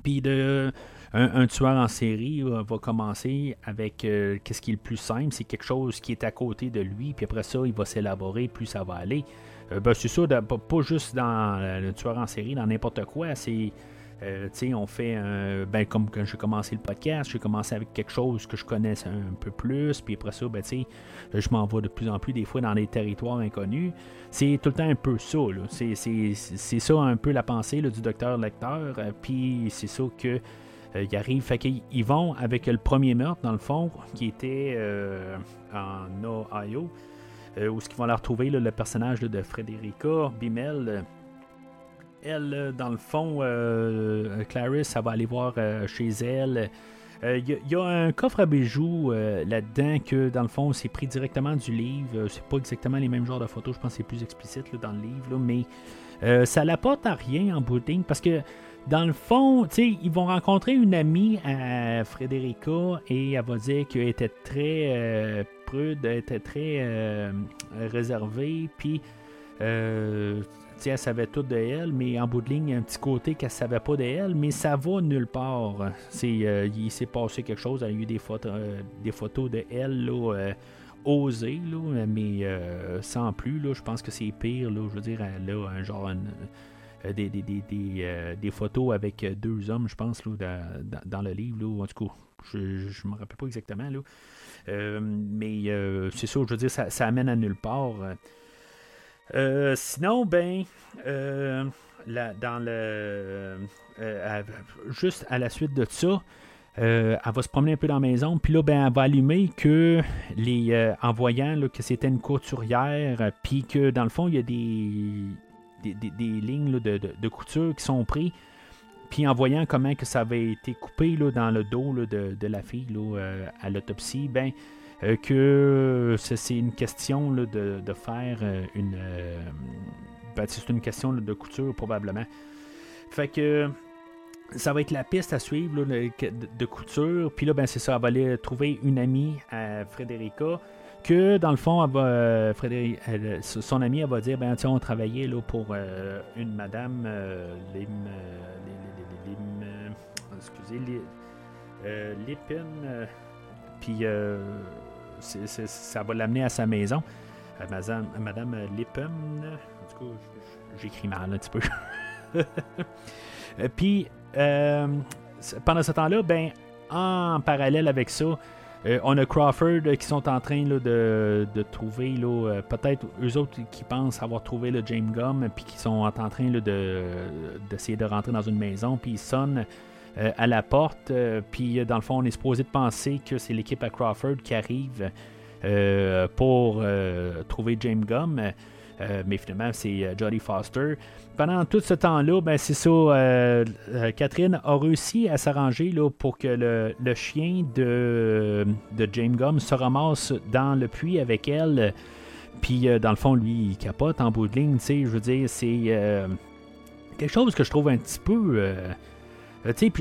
Puis de un, tueur en série euh, va commencer avec euh, qu'est-ce qui est le plus simple, c'est quelque chose qui est à côté de lui, puis après ça, il va s'élaborer, plus ça va aller. Ben, c'est ça, pas, pas juste dans le tueur en série, dans n'importe quoi, c'est. Euh, on fait un. Ben, comme quand j'ai commencé le podcast, j'ai commencé avec quelque chose que je connaissais un peu plus, puis après ça, ben, je m'en vais de plus en plus des fois dans des territoires inconnus. C'est tout le temps un peu ça. C'est, ça un peu la pensée du docteur lecteur, euh, puis c'est ça que. euh, il arrive, fait qu'ils ils vont avec le premier meurtre, dans le fond, qui était euh, en Ohio, où ce qu'ils vont la retrouver, le personnage de Frederica Bimel. Euh, elle, euh, dans le fond, euh, Clarisse, ça va aller voir euh, chez elle. Euh, Il y, a- il y a un coffre à bijoux euh, là-dedans que, dans le fond, c'est pris directement du livre. Euh, C'est pas exactement les mêmes genres de photos, je pense que c'est plus explicite dans le livre, mais euh, ça n'apporte à rien en ligne parce que, dans le fond, ils vont rencontrer une amie à Frédérica et elle va dire qu'elle était très euh, prude, elle était très euh, réservée, puis euh, elle savait tout de elle, mais en bout de ligne, il y a un petit côté qu'elle savait pas de elle, mais ça va nulle part. C'est, euh, il s'est passé quelque chose, il y a eu des photos, euh, des photos de elle, là, euh, osées, mais sans plus, je pense que c'est pire, je veux dire, elle a un genre, des, photos avec deux hommes, je pense, là, dans, le livre, en tout cas, je ne me rappelle pas exactement, là. Mais c'est ça, je veux dire, ça, ça amène à nulle part. Euh, sinon, ben, euh, dans le. euh, juste à la suite de ça, elle va se promener un peu dans la maison, puis là, ben, elle va allumer que, les, en voyant là, que c'était une couturière, puis que dans le fond, il y a des, des, des- lignes de, de- de couture qui sont prises. Puis en voyant comment que ça avait été coupé là, dans le dos de, de la fille à l'autopsie, ben, que c'est une question là, de, de faire euh, une. euh, ben, c'est une question de couture probablement. Fait que ça va être la piste à suivre de, couture. Puis là, ben, c'est ça, elle va aller trouver une amie à Frédérica. Que dans le fond, elle va, euh, son amie, elle va dire ben, tiens, on travaillait là, pour euh, une madame euh, Lim. euh, Lim- Lim- Lim- euh, excusez, Ça va l'amener à sa maison. Euh, Madame, Madame Lippen. En tout cas, j'écris mal un petit peu. Euh, Puis, euh, pendant ce temps-là, ben, en parallèle avec ça, on a Crawford qui sont en train de, de trouver, peut-être eux autres qui pensent avoir trouvé le James Gum, puis qui sont en train là, de, d'essayer de rentrer dans une maison, puis ils sonnent à la porte, euh, puis euh, dans le fond, on est supposé de penser que c'est l'équipe à Crawford qui arrive euh, pour euh, trouver James Gum. Euh, mais finalement, c'est euh, Foster. Pendant tout ce temps-là, ben, c'est ça, euh, euh, Catherine a réussi à s'arranger pour que le, chien de, de James Gum se ramasse dans le puits avec elle. Puis, euh, dans le fond, lui, il capote en bout de ligne. Je veux dire, c'est euh, quelque chose que je trouve un petit peu.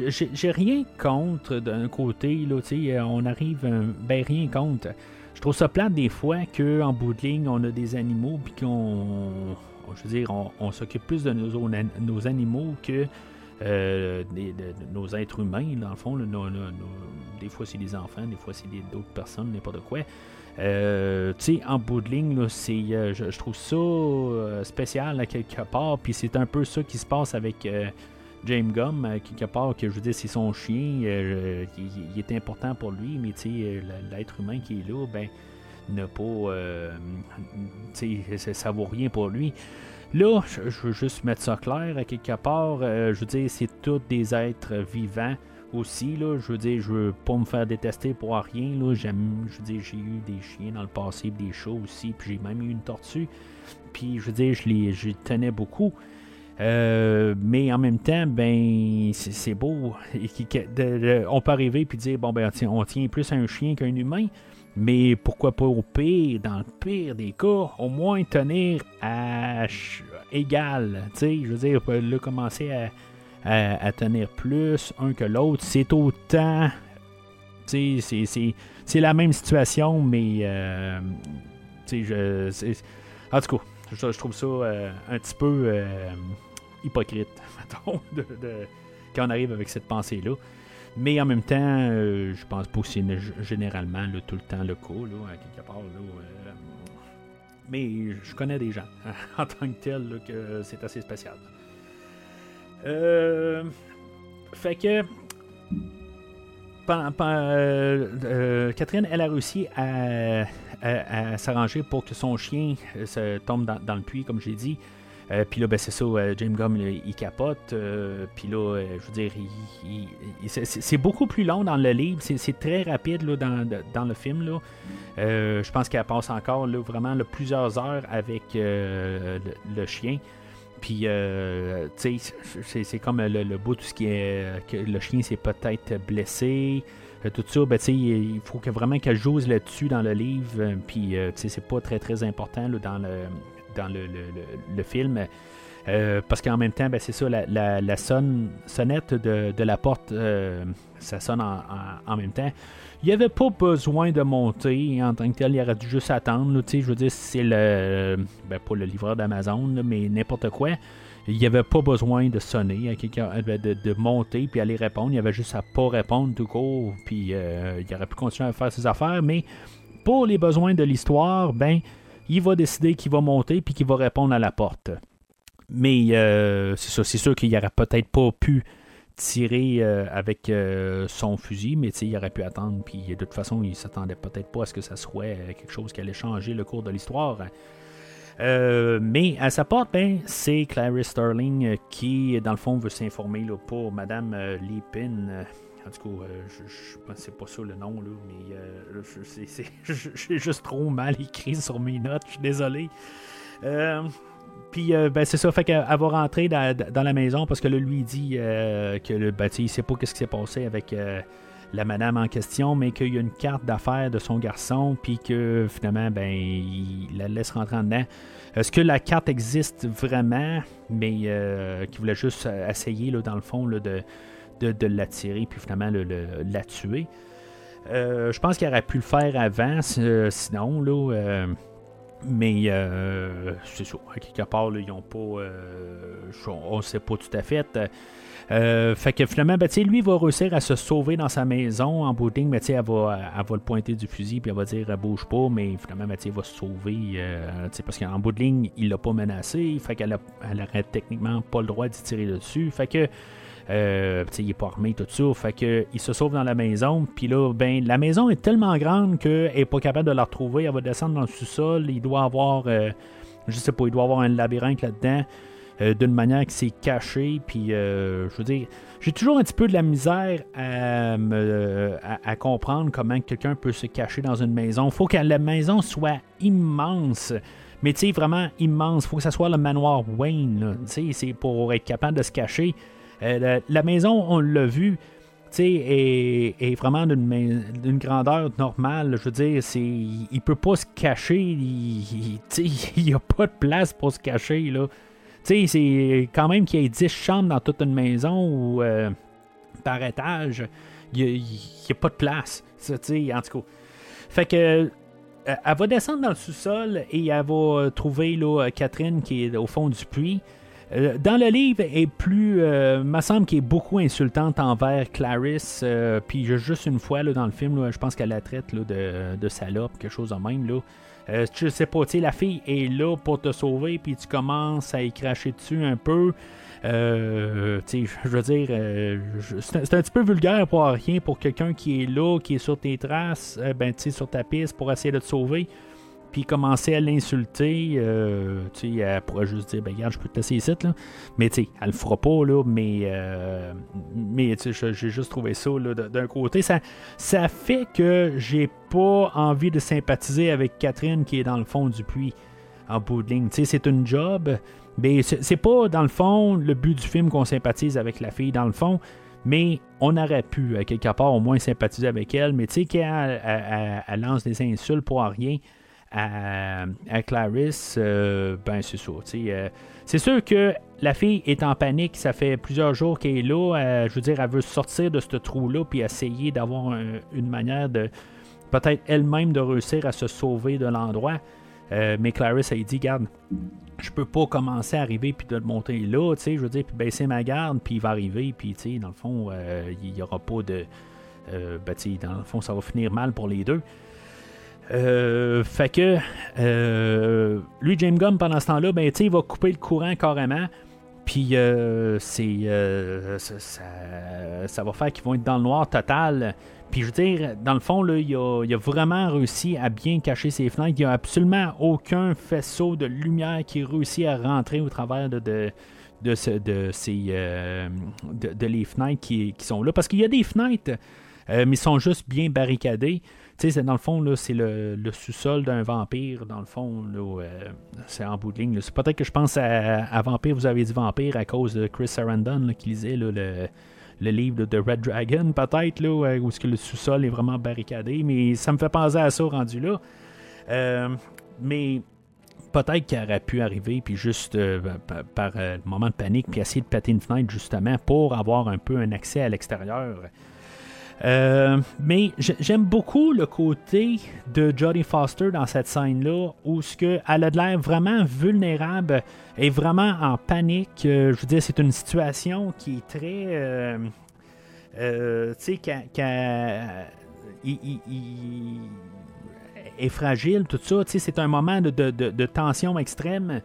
J'ai j'ai rien contre d'un côté, là, euh, on arrive, euh, ben rien contre. Je trouve ça plate des fois qu'en bout de ligne, on a des animaux, puis qu'on, je veux dire, on, s'occupe plus de nos, animaux que euh, des- de, nos êtres humains, dans le fond. des fois, c'est des enfants, des fois, c'est d'autres personnes, n'importe quoi. Euh, tu sais, en bout de ligne, euh, je, trouve ça euh, spécial quelque part, puis c'est un peu ça qui se passe avec euh, James Gum, à quelque part, que je veux dire, c'est son chien, euh, il, est important pour lui, mais euh, l'être humain qui est là, ben, n'a pas. euh, ça, ça vaut rien pour lui. Là, je, veux juste mettre ça clair, à quelque part, euh, je veux dire, c'est tous des êtres vivants aussi, là, je veux dire, je veux pas me faire détester pour rien, là, j'aime, je veux dire, j'ai eu des chiens dans le passé, des chats aussi, puis j'ai même eu une tortue, puis je veux dire, je les, je tenais beaucoup, Euh, mais en même temps, ben c'est beau. on peut arriver et dire bon ben on tient plus un chien qu'un humain. Mais pourquoi pas au pire, dans le pire des cas, au moins tenir à égal. Je veux dire, là, commencer à, tenir plus un que l'autre, c'est autant. C'est la même situation, mais. Euh, en tout cas, je, trouve ça euh, un petit peu euh, hypocrite, mettons, quand on arrive avec cette pensée-là. Mais en même temps, euh, je pense pas que généralement tout le temps le cas, à quelque part. mais je connais des gens en tant que tel que c'est assez spécial. fait que Catherine, elle a réussi à s'arranger pour que son chien euh, se tombe dans, le puits, comme j'ai dit. Euh, puis là, ben, c'est ça, euh, James Gum, il, capote. puis là, je veux dire, c'est beaucoup plus long dans le livre. C'est très rapide là, dans, le film. Là. je pense qu'elle passe encore là, vraiment plusieurs heures avec le, chien. Puis, tu sais, c'est comme le, bout, tout ce qui est. que le chien s'est peut-être blessé. Euh, tout ça, ben, il faut que vraiment qu'elle joue là-dessus dans le livre. Euh, puis, euh, c'est pas très très important dans le dans le, film. parce qu'en même temps, ben, c'est ça, la, sonnette de, la porte, ça sonne en, même temps. Il n'y avait pas besoin de monter en tant que tel, il aurait dû juste attendre. je veux dire, c'est le. Ben, pas le livreur d'Amazon, mais n'importe quoi il n'y avait pas besoin de sonner, hein, de, de, monter puis aller répondre. Il y avait juste à pas répondre tout court, puis euh, il aurait pu continuer à faire ses affaires. Mais pour les besoins de l'histoire, ben, il va décider qu'il va monter puis qu'il va répondre à la porte. Mais euh, c'est ça, c'est sûr qu'il n'aurait peut-être pas pu tirer euh, avec son fusil, mais il aurait pu attendre. Puis de toute façon, il s'attendait peut-être pas à ce que ça soit quelque chose qui allait changer le cours de l'histoire. Euh, mais à sa porte, ben, c'est Clarice Sterling euh, qui, dans le fond, veut s'informer pour Madame euh, Lipin. En tout cas, je, pense que c'est pas ça le nom, là, mais j'ai juste trop mal écrit sur mes notes, je suis désolé. Puis, ben, c'est ça, fait va rentrer dans, la maison parce que là, lui, dit que le, ben, il sait pas ce qui s'est passé avec la madame en question, mais qu'il y a une carte d'affaires de son garçon, puis que finalement, ben, il la laisse rentrer en dedans. Est-ce que la carte existe vraiment, mais euh, qu'il voulait juste essayer, là, dans le fond, là, de, de, l'attirer, puis finalement le, la tuer? Euh, je pense qu'il aurait pu le faire avant, sinon, là. Euh, mais c'est ça, à quelque part, ils n'ont pas. on ne sait pas tout à fait. Euh, fait que finalement, ben, lui va réussir à se sauver dans sa maison en bout ben, elle, va, elle va le pointer du fusil puis elle va dire bouge pas, mais finalement, ben, il va se sauver euh, parce qu'en bout de ligne, il l'a pas menacé, fait qu'elle elle aurait techniquement pas le droit d'y tirer dessus. Fait que euh, il est pas armé, tout ça. Fait que il se sauve dans la maison. Puis là, ben, la maison est tellement grande qu'elle n'est pas capable de la retrouver. Elle va descendre dans le sous-sol. Il doit avoir, je sais pas, il doit avoir un labyrinthe là-dedans. Euh, d'une manière qui s'est cachée. Puis, euh, je veux dire, j'ai toujours un petit peu de la misère à, à, comprendre comment quelqu'un peut se cacher dans une maison. Faut que la maison soit immense. Mais tu vraiment immense. Faut que ça soit le manoir Wayne. Tu sais, c'est pour être capable de se cacher. Euh, la, maison, on l'a vu, sais, est, vraiment d'une grandeur normale. Je veux dire, il peut pas se cacher. Il n'y a pas de place pour se cacher. là. C'est quand même qu'il y ait 10 chambres dans toute une maison ou euh, par étage, il n'y a, pas de place. Ça, en tout cas. Fait que. Euh, elle va descendre dans le sous-sol et elle va trouver là, Catherine qui est au fond du puits. Euh, dans le livre, est plus, euh, me semble qu'elle est beaucoup insultante envers Clarisse. puis juste une fois là, dans le film, je pense qu'elle la traite de, de, salope, quelque chose de même. Là. Euh, je sais pas, la fille est là pour te sauver, puis tu commences à y cracher dessus un peu. Euh, je veux dire, euh, c'est un petit peu vulgaire pour rien pour quelqu'un qui est là, qui est sur tes traces, euh, ben, sur ta piste pour essayer de te sauver puis commencer à l'insulter, euh, tu sais, elle pourrait juste dire, ben regarde, je peux te laisser ici, là. Mais tu sais, elle le fera pas, là, mais, euh, mais j'ai juste trouvé ça, là, d'un côté. Ça, ça fait que j'ai pas envie de sympathiser avec Catherine qui est dans le fond du puits. en bout de ligne. Tu sais, c'est une job, mais c'est pas, dans le fond, le but du film qu'on sympathise avec la fille, dans le fond, mais on aurait pu, à quelque part, au moins sympathiser avec elle, mais tu sais, quand elle, elle- elle- elle lance des insultes pour rien à, Clarisse, euh, ben c'est sais, euh, c'est sûr que la fille est en panique, ça fait plusieurs jours qu'elle est là, euh, je veux dire, elle veut sortir de ce trou-là, puis essayer d'avoir un- une manière de, peut-être elle-même, de réussir à se sauver de l'endroit. Mais Clarisse, elle dit, garde, je peux pas commencer à arriver puis de monter là, tu sais, je veux dire, puis baisser ma garde, puis il va arriver, puis tu sais, dans le fond, il y aura pas de... euh, ben, dans le fond, ça va finir mal pour les deux. Euh, fait que euh, lui, James Gunn, pendant ce temps-là, ben, il va couper le courant carrément. Puis euh, c'est euh, ça, va faire qu'ils vont être dans le noir total. Puis je veux dire, dans le fond, là, il, a, vraiment réussi à bien cacher ses fenêtres. Il n'y a absolument aucun faisceau de lumière qui réussit à rentrer au travers de, de, de, ce- de ces, de, les fenêtres qui, sont là. Parce qu'il y a des fenêtres, euh, mais ils sont juste bien barricadés. Tu sais, dans le fond, c'est le, le sous-sol d'un vampire. Dans le fond, là, euh, c'est en bout de ligne. peut-être que je pense à, Vampire, vous avez dit Vampire à cause de Chris Sarandon qui lisait le, le livre de Red Dragon, peut-être, là, où est-ce que le sous-sol est vraiment barricadé. Mais ça me fait penser à ça rendu là. Euh, mais peut-être qu'il aurait pu arriver, puis juste euh, par, euh, moment de panique, puis essayer de péter une fenêtre justement pour avoir un peu un accès à l'extérieur. Euh, mais j'aime beaucoup le côté de Jodie Foster dans cette scène-là, où ce que elle a de l'air vraiment vulnérable et vraiment en panique. Euh, je veux dire, c'est une situation qui est très, euh, tu sais, il- est fragile, tout ça. C'est un moment de, de- tension extrême.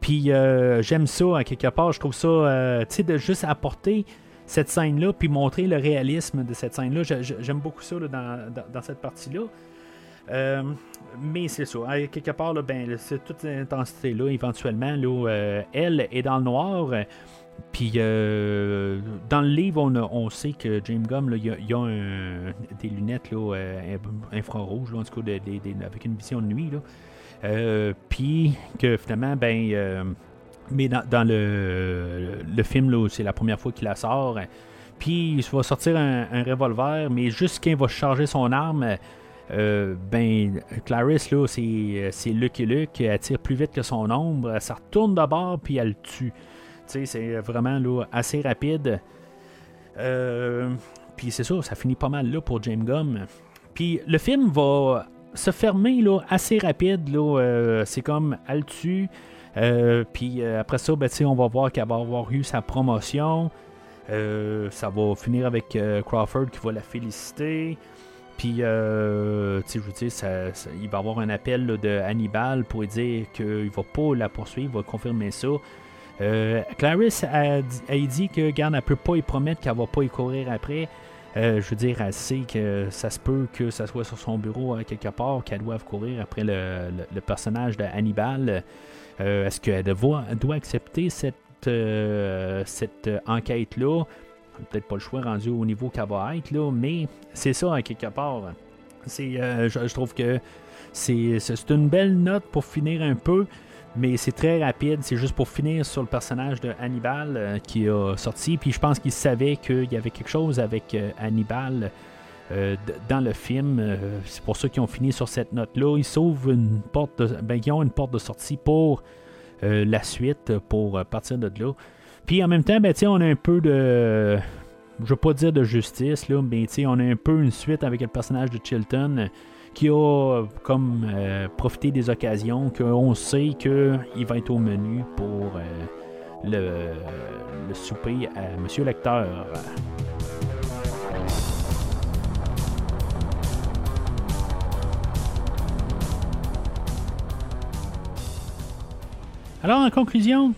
Puis euh, j'aime ça, quelque part. Je trouve ça, tu sais, de juste apporter cette scène-là, puis montrer le réalisme de cette scène-là. J'ai- j'ai- J'aime beaucoup ça là, dans, cette partie-là. Euh, mais c'est ça. Quelque part, là, ben, c'est toute cette intensité-là, éventuellement, là, euh, elle est dans le noir. Puis euh, dans le livre, on, a- on sait que James Gum, il y a, un- des lunettes là, infrarouges, en tout cas, avec une vision de nuit. Puis que finalement, ben, mais dans, le, film, c'est la première fois qu'il la sort. Puis il va sortir un, revolver, mais juste quand va charger son arme, euh, ben, Clarisse, là, c'est, c'est Lucky Luke, elle tire plus vite que son ombre, elle retourne de bord, puis elle le tue. C'est vraiment là, assez rapide. Euh, puis c'est ça, ça finit pas mal là pour James Gum. Puis le film va se fermer là, assez rapide. Là, euh, c'est comme elle le tue. Euh, puis euh, après ça, ben, on va voir qu'elle va avoir eu sa promotion. Euh, ça va finir avec Crawford qui va la féliciter. Puis, euh, je veux dire, ça- il va avoir un appel de Hannibal pour lui dire qu'il va pas la poursuivre, il va confirmer ça. Euh, Clarisse a, dit- que, regarde, elle peut pas y promettre qu'elle va pas y courir après. Je veux dire, elle sait que ça se peut que ça soit sur son bureau quelque part, qu'elle doive courir après le- le personnage de Hannibal. Euh, Est-ce qu'elle doit, accepter cette, euh, euh, enquête-là? Peut-être pas le choix rendu au niveau qu'elle va être, là, mais c'est ça quelque part. Je, trouve que c'est, une belle note pour finir un peu, mais c'est très rapide. C'est juste pour finir sur le personnage de Hannibal qui a sorti. Puis je pense qu'il savait qu'il y avait quelque chose avec Hannibal euh, dans le film. Euh, c'est pour ça qu'ils ont fini sur cette note-là. Ils sauvent une porte, de, ben, ils ont une porte de sortie pour euh, la suite, pour partir de là. Puis en même temps, ben, on a un peu de. Je veux pas dire de justice, là, mais on a un peu une suite avec le personnage de Chilton qui a comme profité des occasions, qu'on sait qu'il va être au menu pour le souper à Monsieur Lecteur. Alors, en conclusion,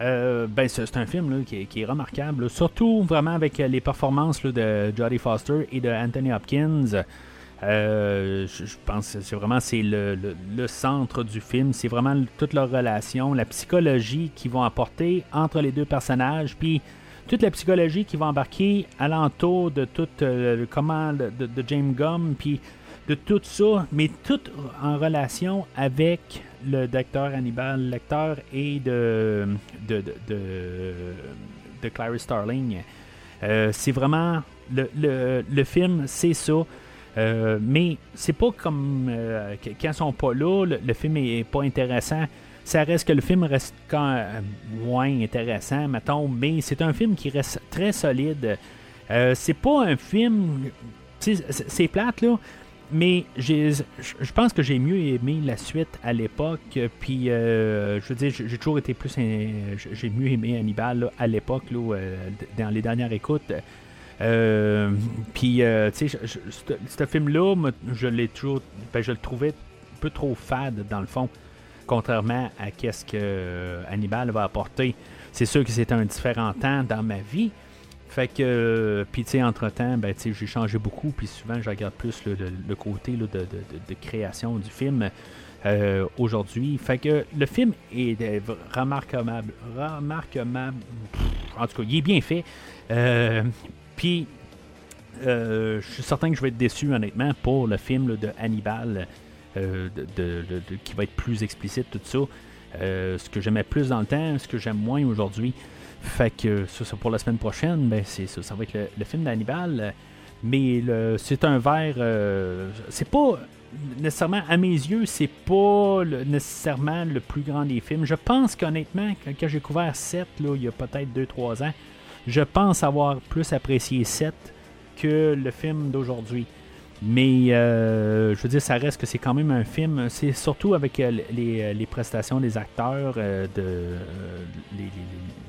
euh, ben, c'est un film qui, est, remarquable, surtout vraiment avec euh, les performances de Jodie Foster et de Anthony Hopkins. Euh, je, pense que c'est vraiment le, centre du film. C'est vraiment toute leur relation, la psychologie qu'ils vont apporter entre les deux personnages, puis toute la psychologie qui va embarquer alentour de tout le comment de- de James Gum, puis de tout ça, mais tout en relation avec le docteur Hannibal Lecter et de, de, de, de, Clarice Starling. Euh, c'est vraiment. Le, le, le film, c'est ça. Euh, mais c'est pas comme euh, quand ils sont pas là, le, film est pas intéressant. Ça reste que le film reste quand moins intéressant, mettons, mais c'est un film qui reste très solide. Euh, c'est pas un film. c'est plate, là. Mais je pense que j'ai mieux aimé la suite à l'époque. Puis, euh, je veux dire, j'ai toujours été plus. J'ai mieux aimé Hannibal à l'époque, euh, dans les dernières écoutes. Euh, puis, euh, tu sais, ce ce film-là, je l'ai toujours. ben, je le trouvais un peu trop fade, dans le fond. Contrairement à qu'est-ce que Hannibal va apporter. C'est sûr que c'était un différent temps dans ma vie. Fait que, puis tu entre-temps, ben, j'ai changé beaucoup, puis souvent, je regarde plus le, côté là, de, création du film euh, aujourd'hui. Fait que le film est euh, remarquable. Remarquable. En tout cas, il est bien fait. Euh, puis, je suis certain que je vais être déçu, honnêtement, pour le film de Hannibal, de, qui va être plus explicite, tout ça. Ce que j'aimais plus dans le temps, ce que j'aime moins aujourd'hui. Fait que ça, c'est pour la semaine prochaine, ben c'est ça, ça va être le, le film d'Hannibal. Mais c'est un verre. euh, c'est pas nécessairement, à mes yeux, c'est pas nécessairement le plus grand des films. Je pense qu'honnêtement, quand, quand j'ai couvert 7, là, il y a peut-être 2-3 ans, je pense avoir plus apprécié 7 que le film d'aujourd'hui. Mais euh, je veux dire, ça reste que c'est quand même un film. C'est surtout avec euh, les, les prestations des acteurs, euh, de euh,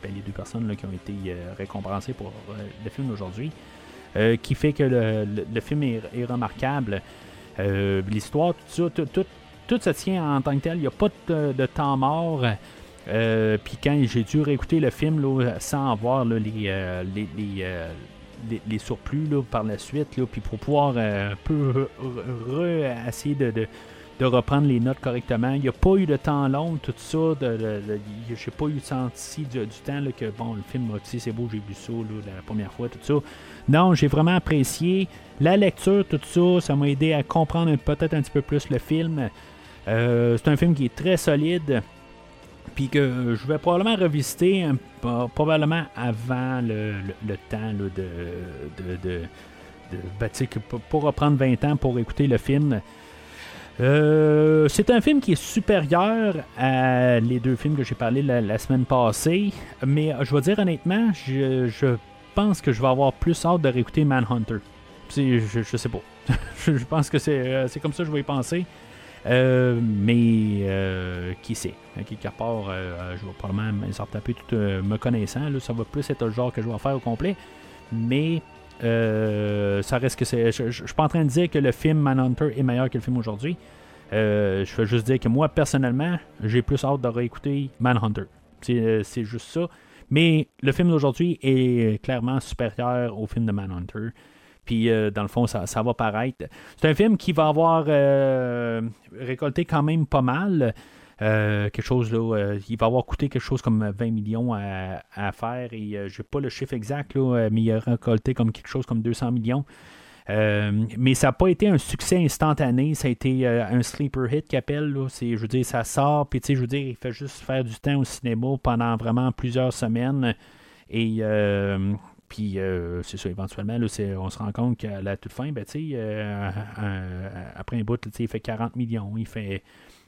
ben, les deux personnes qui ont été euh, récompensées pour euh, le film d'aujourd'hui, euh, qui fait que le, le- film est, remarquable. Euh, L'histoire, tout tout, tout, tout se tient en tant que tel. Il n'y a pas de, temps mort. Euh, Puis quand j'ai dû réécouter le film là, sans voir là, les, euh, les, surplus là, par la suite, là, puis pour pouvoir euh, un peu re- re- essayer de, de, reprendre les notes correctement. Il n'y a pas eu de temps long, tout ça. De- j'ai pas eu senti du, du temps que bon, le film, tu sais, c'est beau, j'ai vu ça la première fois, tout ça. Non, j'ai vraiment apprécié la lecture, tout ça. Ça m'a aidé à comprendre peut-être un petit peu plus le film. Euh, c'est un film qui est très solide. Puis que je vais probablement revisiter probablement avant le, le- temps de, de, de, ben, pour- reprendre 20 ans pour écouter le film. Euh, c'est un film qui est supérieur à les deux films que j'ai parlé la, semaine passée. Mais euh, je vais dire honnêtement, je, je pense que je vais avoir plus hâte de réécouter Manhunter. Je, je sais pas. je, pense que euh, c'est comme ça que je vais y penser. Euh, mais euh, qui sait? Quelque part, euh, je vais probablement me taper tout euh, me connaissant. Ça va plus être le genre que je vais faire au complet. Mais ça reste que c'est. Je, je, suis pas en train de dire que le film Manhunter est meilleur que le film aujourd'hui. Je veux juste dire que moi, personnellement, j'ai plus hâte de réécouter Manhunter. C'est juste ça. Mais le film d'aujourd'hui est clairement supérieur au film de Manhunter. Puis, euh, dans le fond, ça, ça va paraître. C'est un film qui va avoir euh, récolté quand même pas mal. Euh, quelque chose là, il va avoir coûté quelque chose comme 20 millions à, faire et je n'ai pas le chiffre exact là, mais il a récolté comme quelque chose comme 200 millions. Mais ça n'a pas été un succès instantané, ça a été un sleeper hit qu'il appelle. Là. C'est, je veux dire, ça sort, puis je veux dire, il fait juste faire du temps au cinéma pendant vraiment plusieurs semaines. Et puis euh, c'est ça, éventuellement, là, on se rend compte qu'à la toute fin, ben, euh, un- après un bout, il fait 40 millions, il fait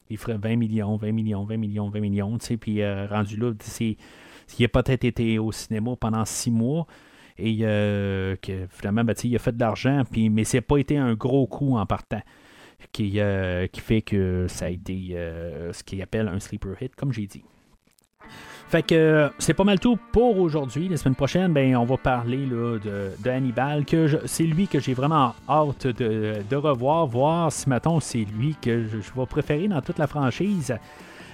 il ferait 20 millions, 20 millions, 20 millions, 20 millions, puis euh, rendu là, il a peut-être été au cinéma pendant six mois et euh, que finalement, ben, il a fait de l'argent, puis, mais c'est pas été un gros coup en partant. Qui, euh, qui fait que ça a été euh, ce qu'il appelle un sleeper hit, comme j'ai dit. Fait que c'est pas mal tout pour aujourd'hui. La semaine prochaine, ben, on va parler là, de, Hannibal. Que c'est lui que j'ai vraiment hâte de, revoir, voir si mettons c'est lui que je, vais préférer dans toute la franchise.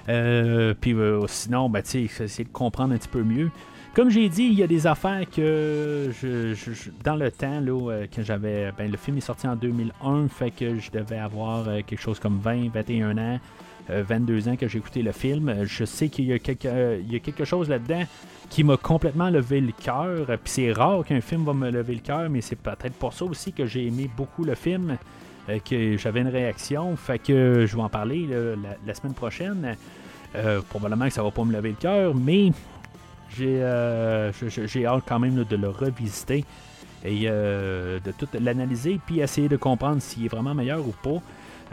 Euh, puis euh, sinon, ben, essayer de comprendre un petit peu mieux. Comme j'ai dit, il y a des affaires que je, dans le temps là, euh, que j'avais. Ben, le film est sorti en 2001, fait que je devais avoir quelque chose comme 20, 21 ans. Euh, 22 ans que j'ai écouté le film. Euh, Je sais qu'il y a quelque, euh, y a quelque chose là-dedans qui m'a complètement levé le cœur. Euh, Puis c'est rare qu'un film va me lever le cœur, mais c'est peut-être pour ça aussi que j'ai aimé beaucoup le film. euh, que j'avais une réaction. Fait que je vais en parler la, semaine prochaine. Euh, probablement que ça va pas me lever le cœur, mais j'ai euh, hâte quand même de le revisiter et euh, de tout l'analyser puis essayer de comprendre s'il est vraiment meilleur ou pas.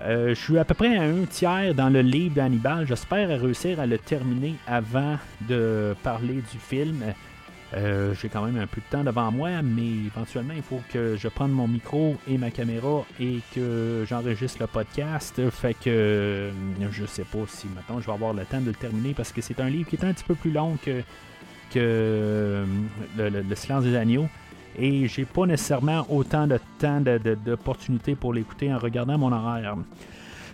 Euh, je suis à peu près à un tiers dans le livre d'Hannibal. J'espère réussir à le terminer avant de parler du film. Euh, J'ai quand même un peu de temps devant moi, mais éventuellement, il faut que je prenne mon micro et ma caméra et que j'enregistre le podcast. Fait que euh, je sais pas si maintenant je vais avoir le temps de le terminer parce que c'est un livre qui est un petit peu plus long que, le- le Silence des Agneaux. Et j'ai pas nécessairement autant de temps de- de- pour l'écouter en regardant mon horaire.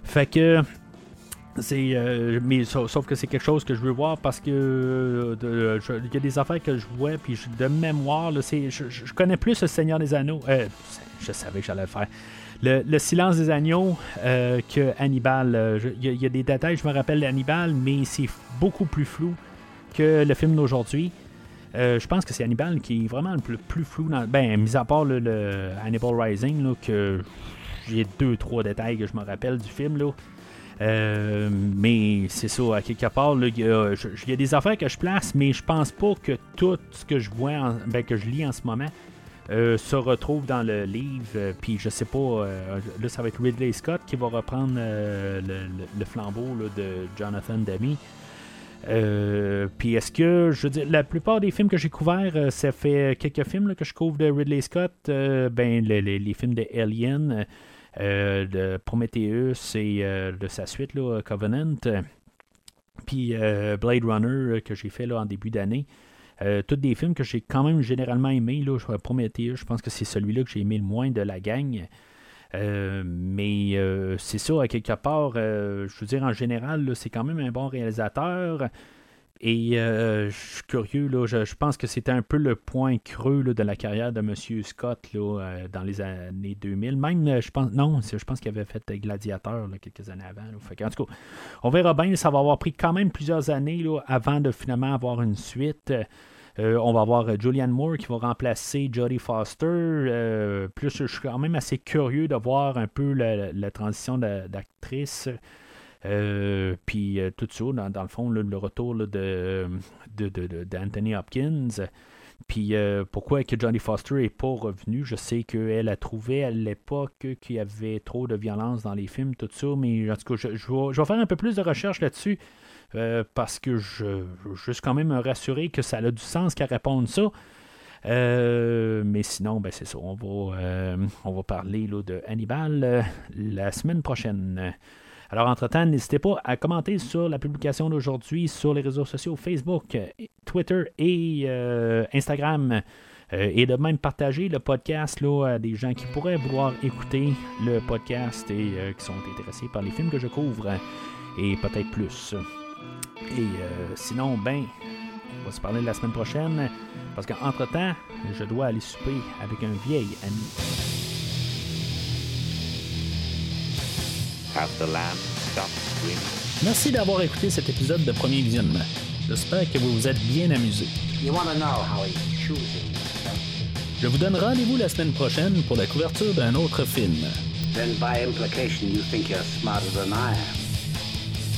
Fait que c'est euh, mais sauf, que c'est quelque chose que je veux voir parce que euh, il y a des affaires que je vois puis de mémoire là, je, je- connais plus le Seigneur des Anneaux euh, je savais que j'allais le faire le, le silence des agneaux euh, que Hannibal euh, il y, y a des détails je me rappelle d'Hannibal mais c'est beaucoup plus flou que le film d'aujourd'hui euh, je pense que c'est Hannibal qui est vraiment le plus, flou dans, ben mis à part le, Hannibal Rising que j'ai deux trois détails que je me rappelle du film là euh, mais c'est ça, à quelque part, il y, a- des affaires que je place, mais je pense pas que tout ce que je vois, en- ben, que je lis en ce moment, euh, se retrouve dans le livre. Puis je sais pas, euh, là, ça va être Ridley Scott qui va reprendre le, flambeau de Jonathan Demi. Euh, puis est-ce que, je veux dire, la plupart des films que j'ai couverts, euh, ça fait quelques films que je couvre de Ridley Scott, euh, ben les, films de Alien, de Prometheus et de sa suite, là, Covenant, puis Blade Runner que j'ai fait là, en début d'année. Tous des films que j'ai quand même généralement aimés. Là, Prometheus, je pense que c'est celui-là que j'ai aimé le moins de la gang. Euh, mais euh, c'est ça, à quelque part, euh, je veux dire, en général, c'est quand même un bon réalisateur. Et je suis curieux, là, je, pense que c'était un peu le point creux de la carrière de M. Scott là, dans les années 2000. Même, je pense, non, je pense qu'il avait fait Gladiateur quelques années avant. en tout cas, on verra bien, ça va avoir pris quand même plusieurs années avant de finalement avoir une suite. Euh, on va avoir euh, Julianne Moore qui va remplacer Jodie Foster. Euh, plus, je suis quand même assez curieux de voir un peu la, transition d'actrice. Puis tout ça, dans, dans le fond, le retour d'Anthony Hopkins. Puis pourquoi que Johnny Foster n'est pas revenu Je sais qu'elle a trouvé à l'époque qu'il y avait trop de violence dans les films, tout ça, mais en tout cas, je, je vais, je vais faire un peu plus de recherche là-dessus euh, parce que je veux juste quand même me rassurer que ça a du sens qu'elle réponde ça. Euh, mais sinon, ben c'est ça. On va, euh, on va parler là, de Hannibal la semaine prochaine. Alors, entre-temps, n'hésitez pas à commenter sur la publication d'aujourd'hui sur les réseaux sociaux Facebook, Twitter et Instagram. Et de même partager le podcast là, à des gens qui pourraient vouloir écouter le podcast et qui sont intéressés par les films que je couvre et peut-être plus. Et euh, sinon, ben, on va se parler la semaine prochaine parce qu'entre-temps, je dois aller souper avec un vieil ami. Merci d'avoir écouté cet épisode de Premier Visionnement. J'espère que vous vous êtes bien you? Je vous donne rendez-vous la semaine prochaine pour la couverture d'un autre film. Then by implication you think you're smarter than I am.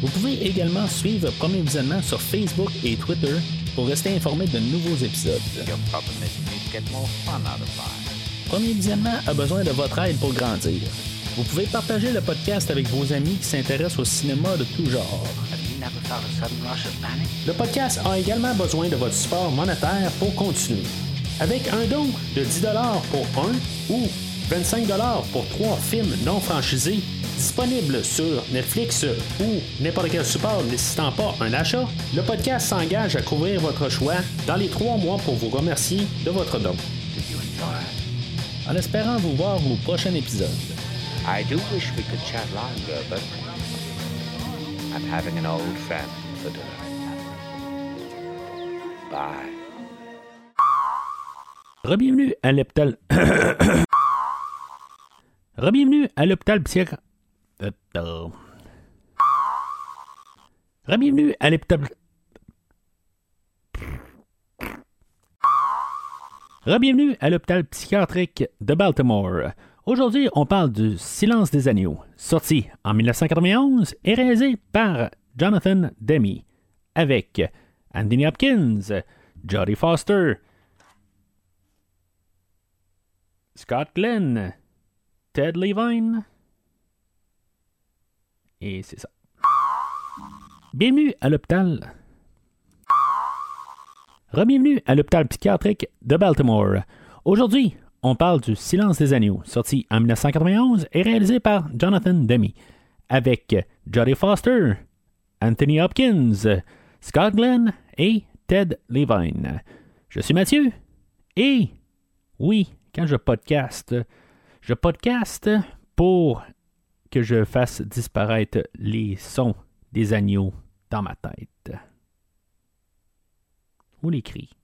Vous pouvez également suivre Premier Visionnement sur Facebook et Twitter pour rester informé de nouveaux épisodes. Premier Visionnement a besoin de votre aide pour grandir. Vous pouvez partager le podcast avec vos amis qui s'intéressent au cinéma de tout genre. Le podcast a également besoin de votre support monétaire pour continuer. Avec un don de 10 pour un ou 25 pour trois films non franchisés disponibles sur Netflix ou n'importe quel support nécessitant pas un achat, le podcast s'engage à couvrir votre choix dans les trois mois pour vous remercier de votre don. En espérant vous voir au prochain épisode. I do wish we could chat longer, but and having an old friend for dinner. Bye. Rebienvenue à l'hôpital. Rebienvenue à l'hôpital psychiatrique. Rebienvenue à l'hôpital. Rebienvenue à l'hôpital psychiatrique de Baltimore. Aujourd'hui, on parle du Silence des agneaux, sorti en 1991 et réalisé par Jonathan Demme, avec Anthony Hopkins, Jodie Foster, Scott Glenn, Ted Levine. Et c'est ça. Bienvenue à l'hôpital. Bienvenue à l'hôpital psychiatrique de Baltimore. Aujourd'hui, on parle du Silence des agneaux, sorti en 1991 et réalisé par Jonathan Demme, avec Jodie Foster, Anthony Hopkins, Scott Glenn et Ted Levine. Je suis Mathieu et oui, quand je podcast, je podcast pour que je fasse disparaître les sons des agneaux dans ma tête. Ou les cris.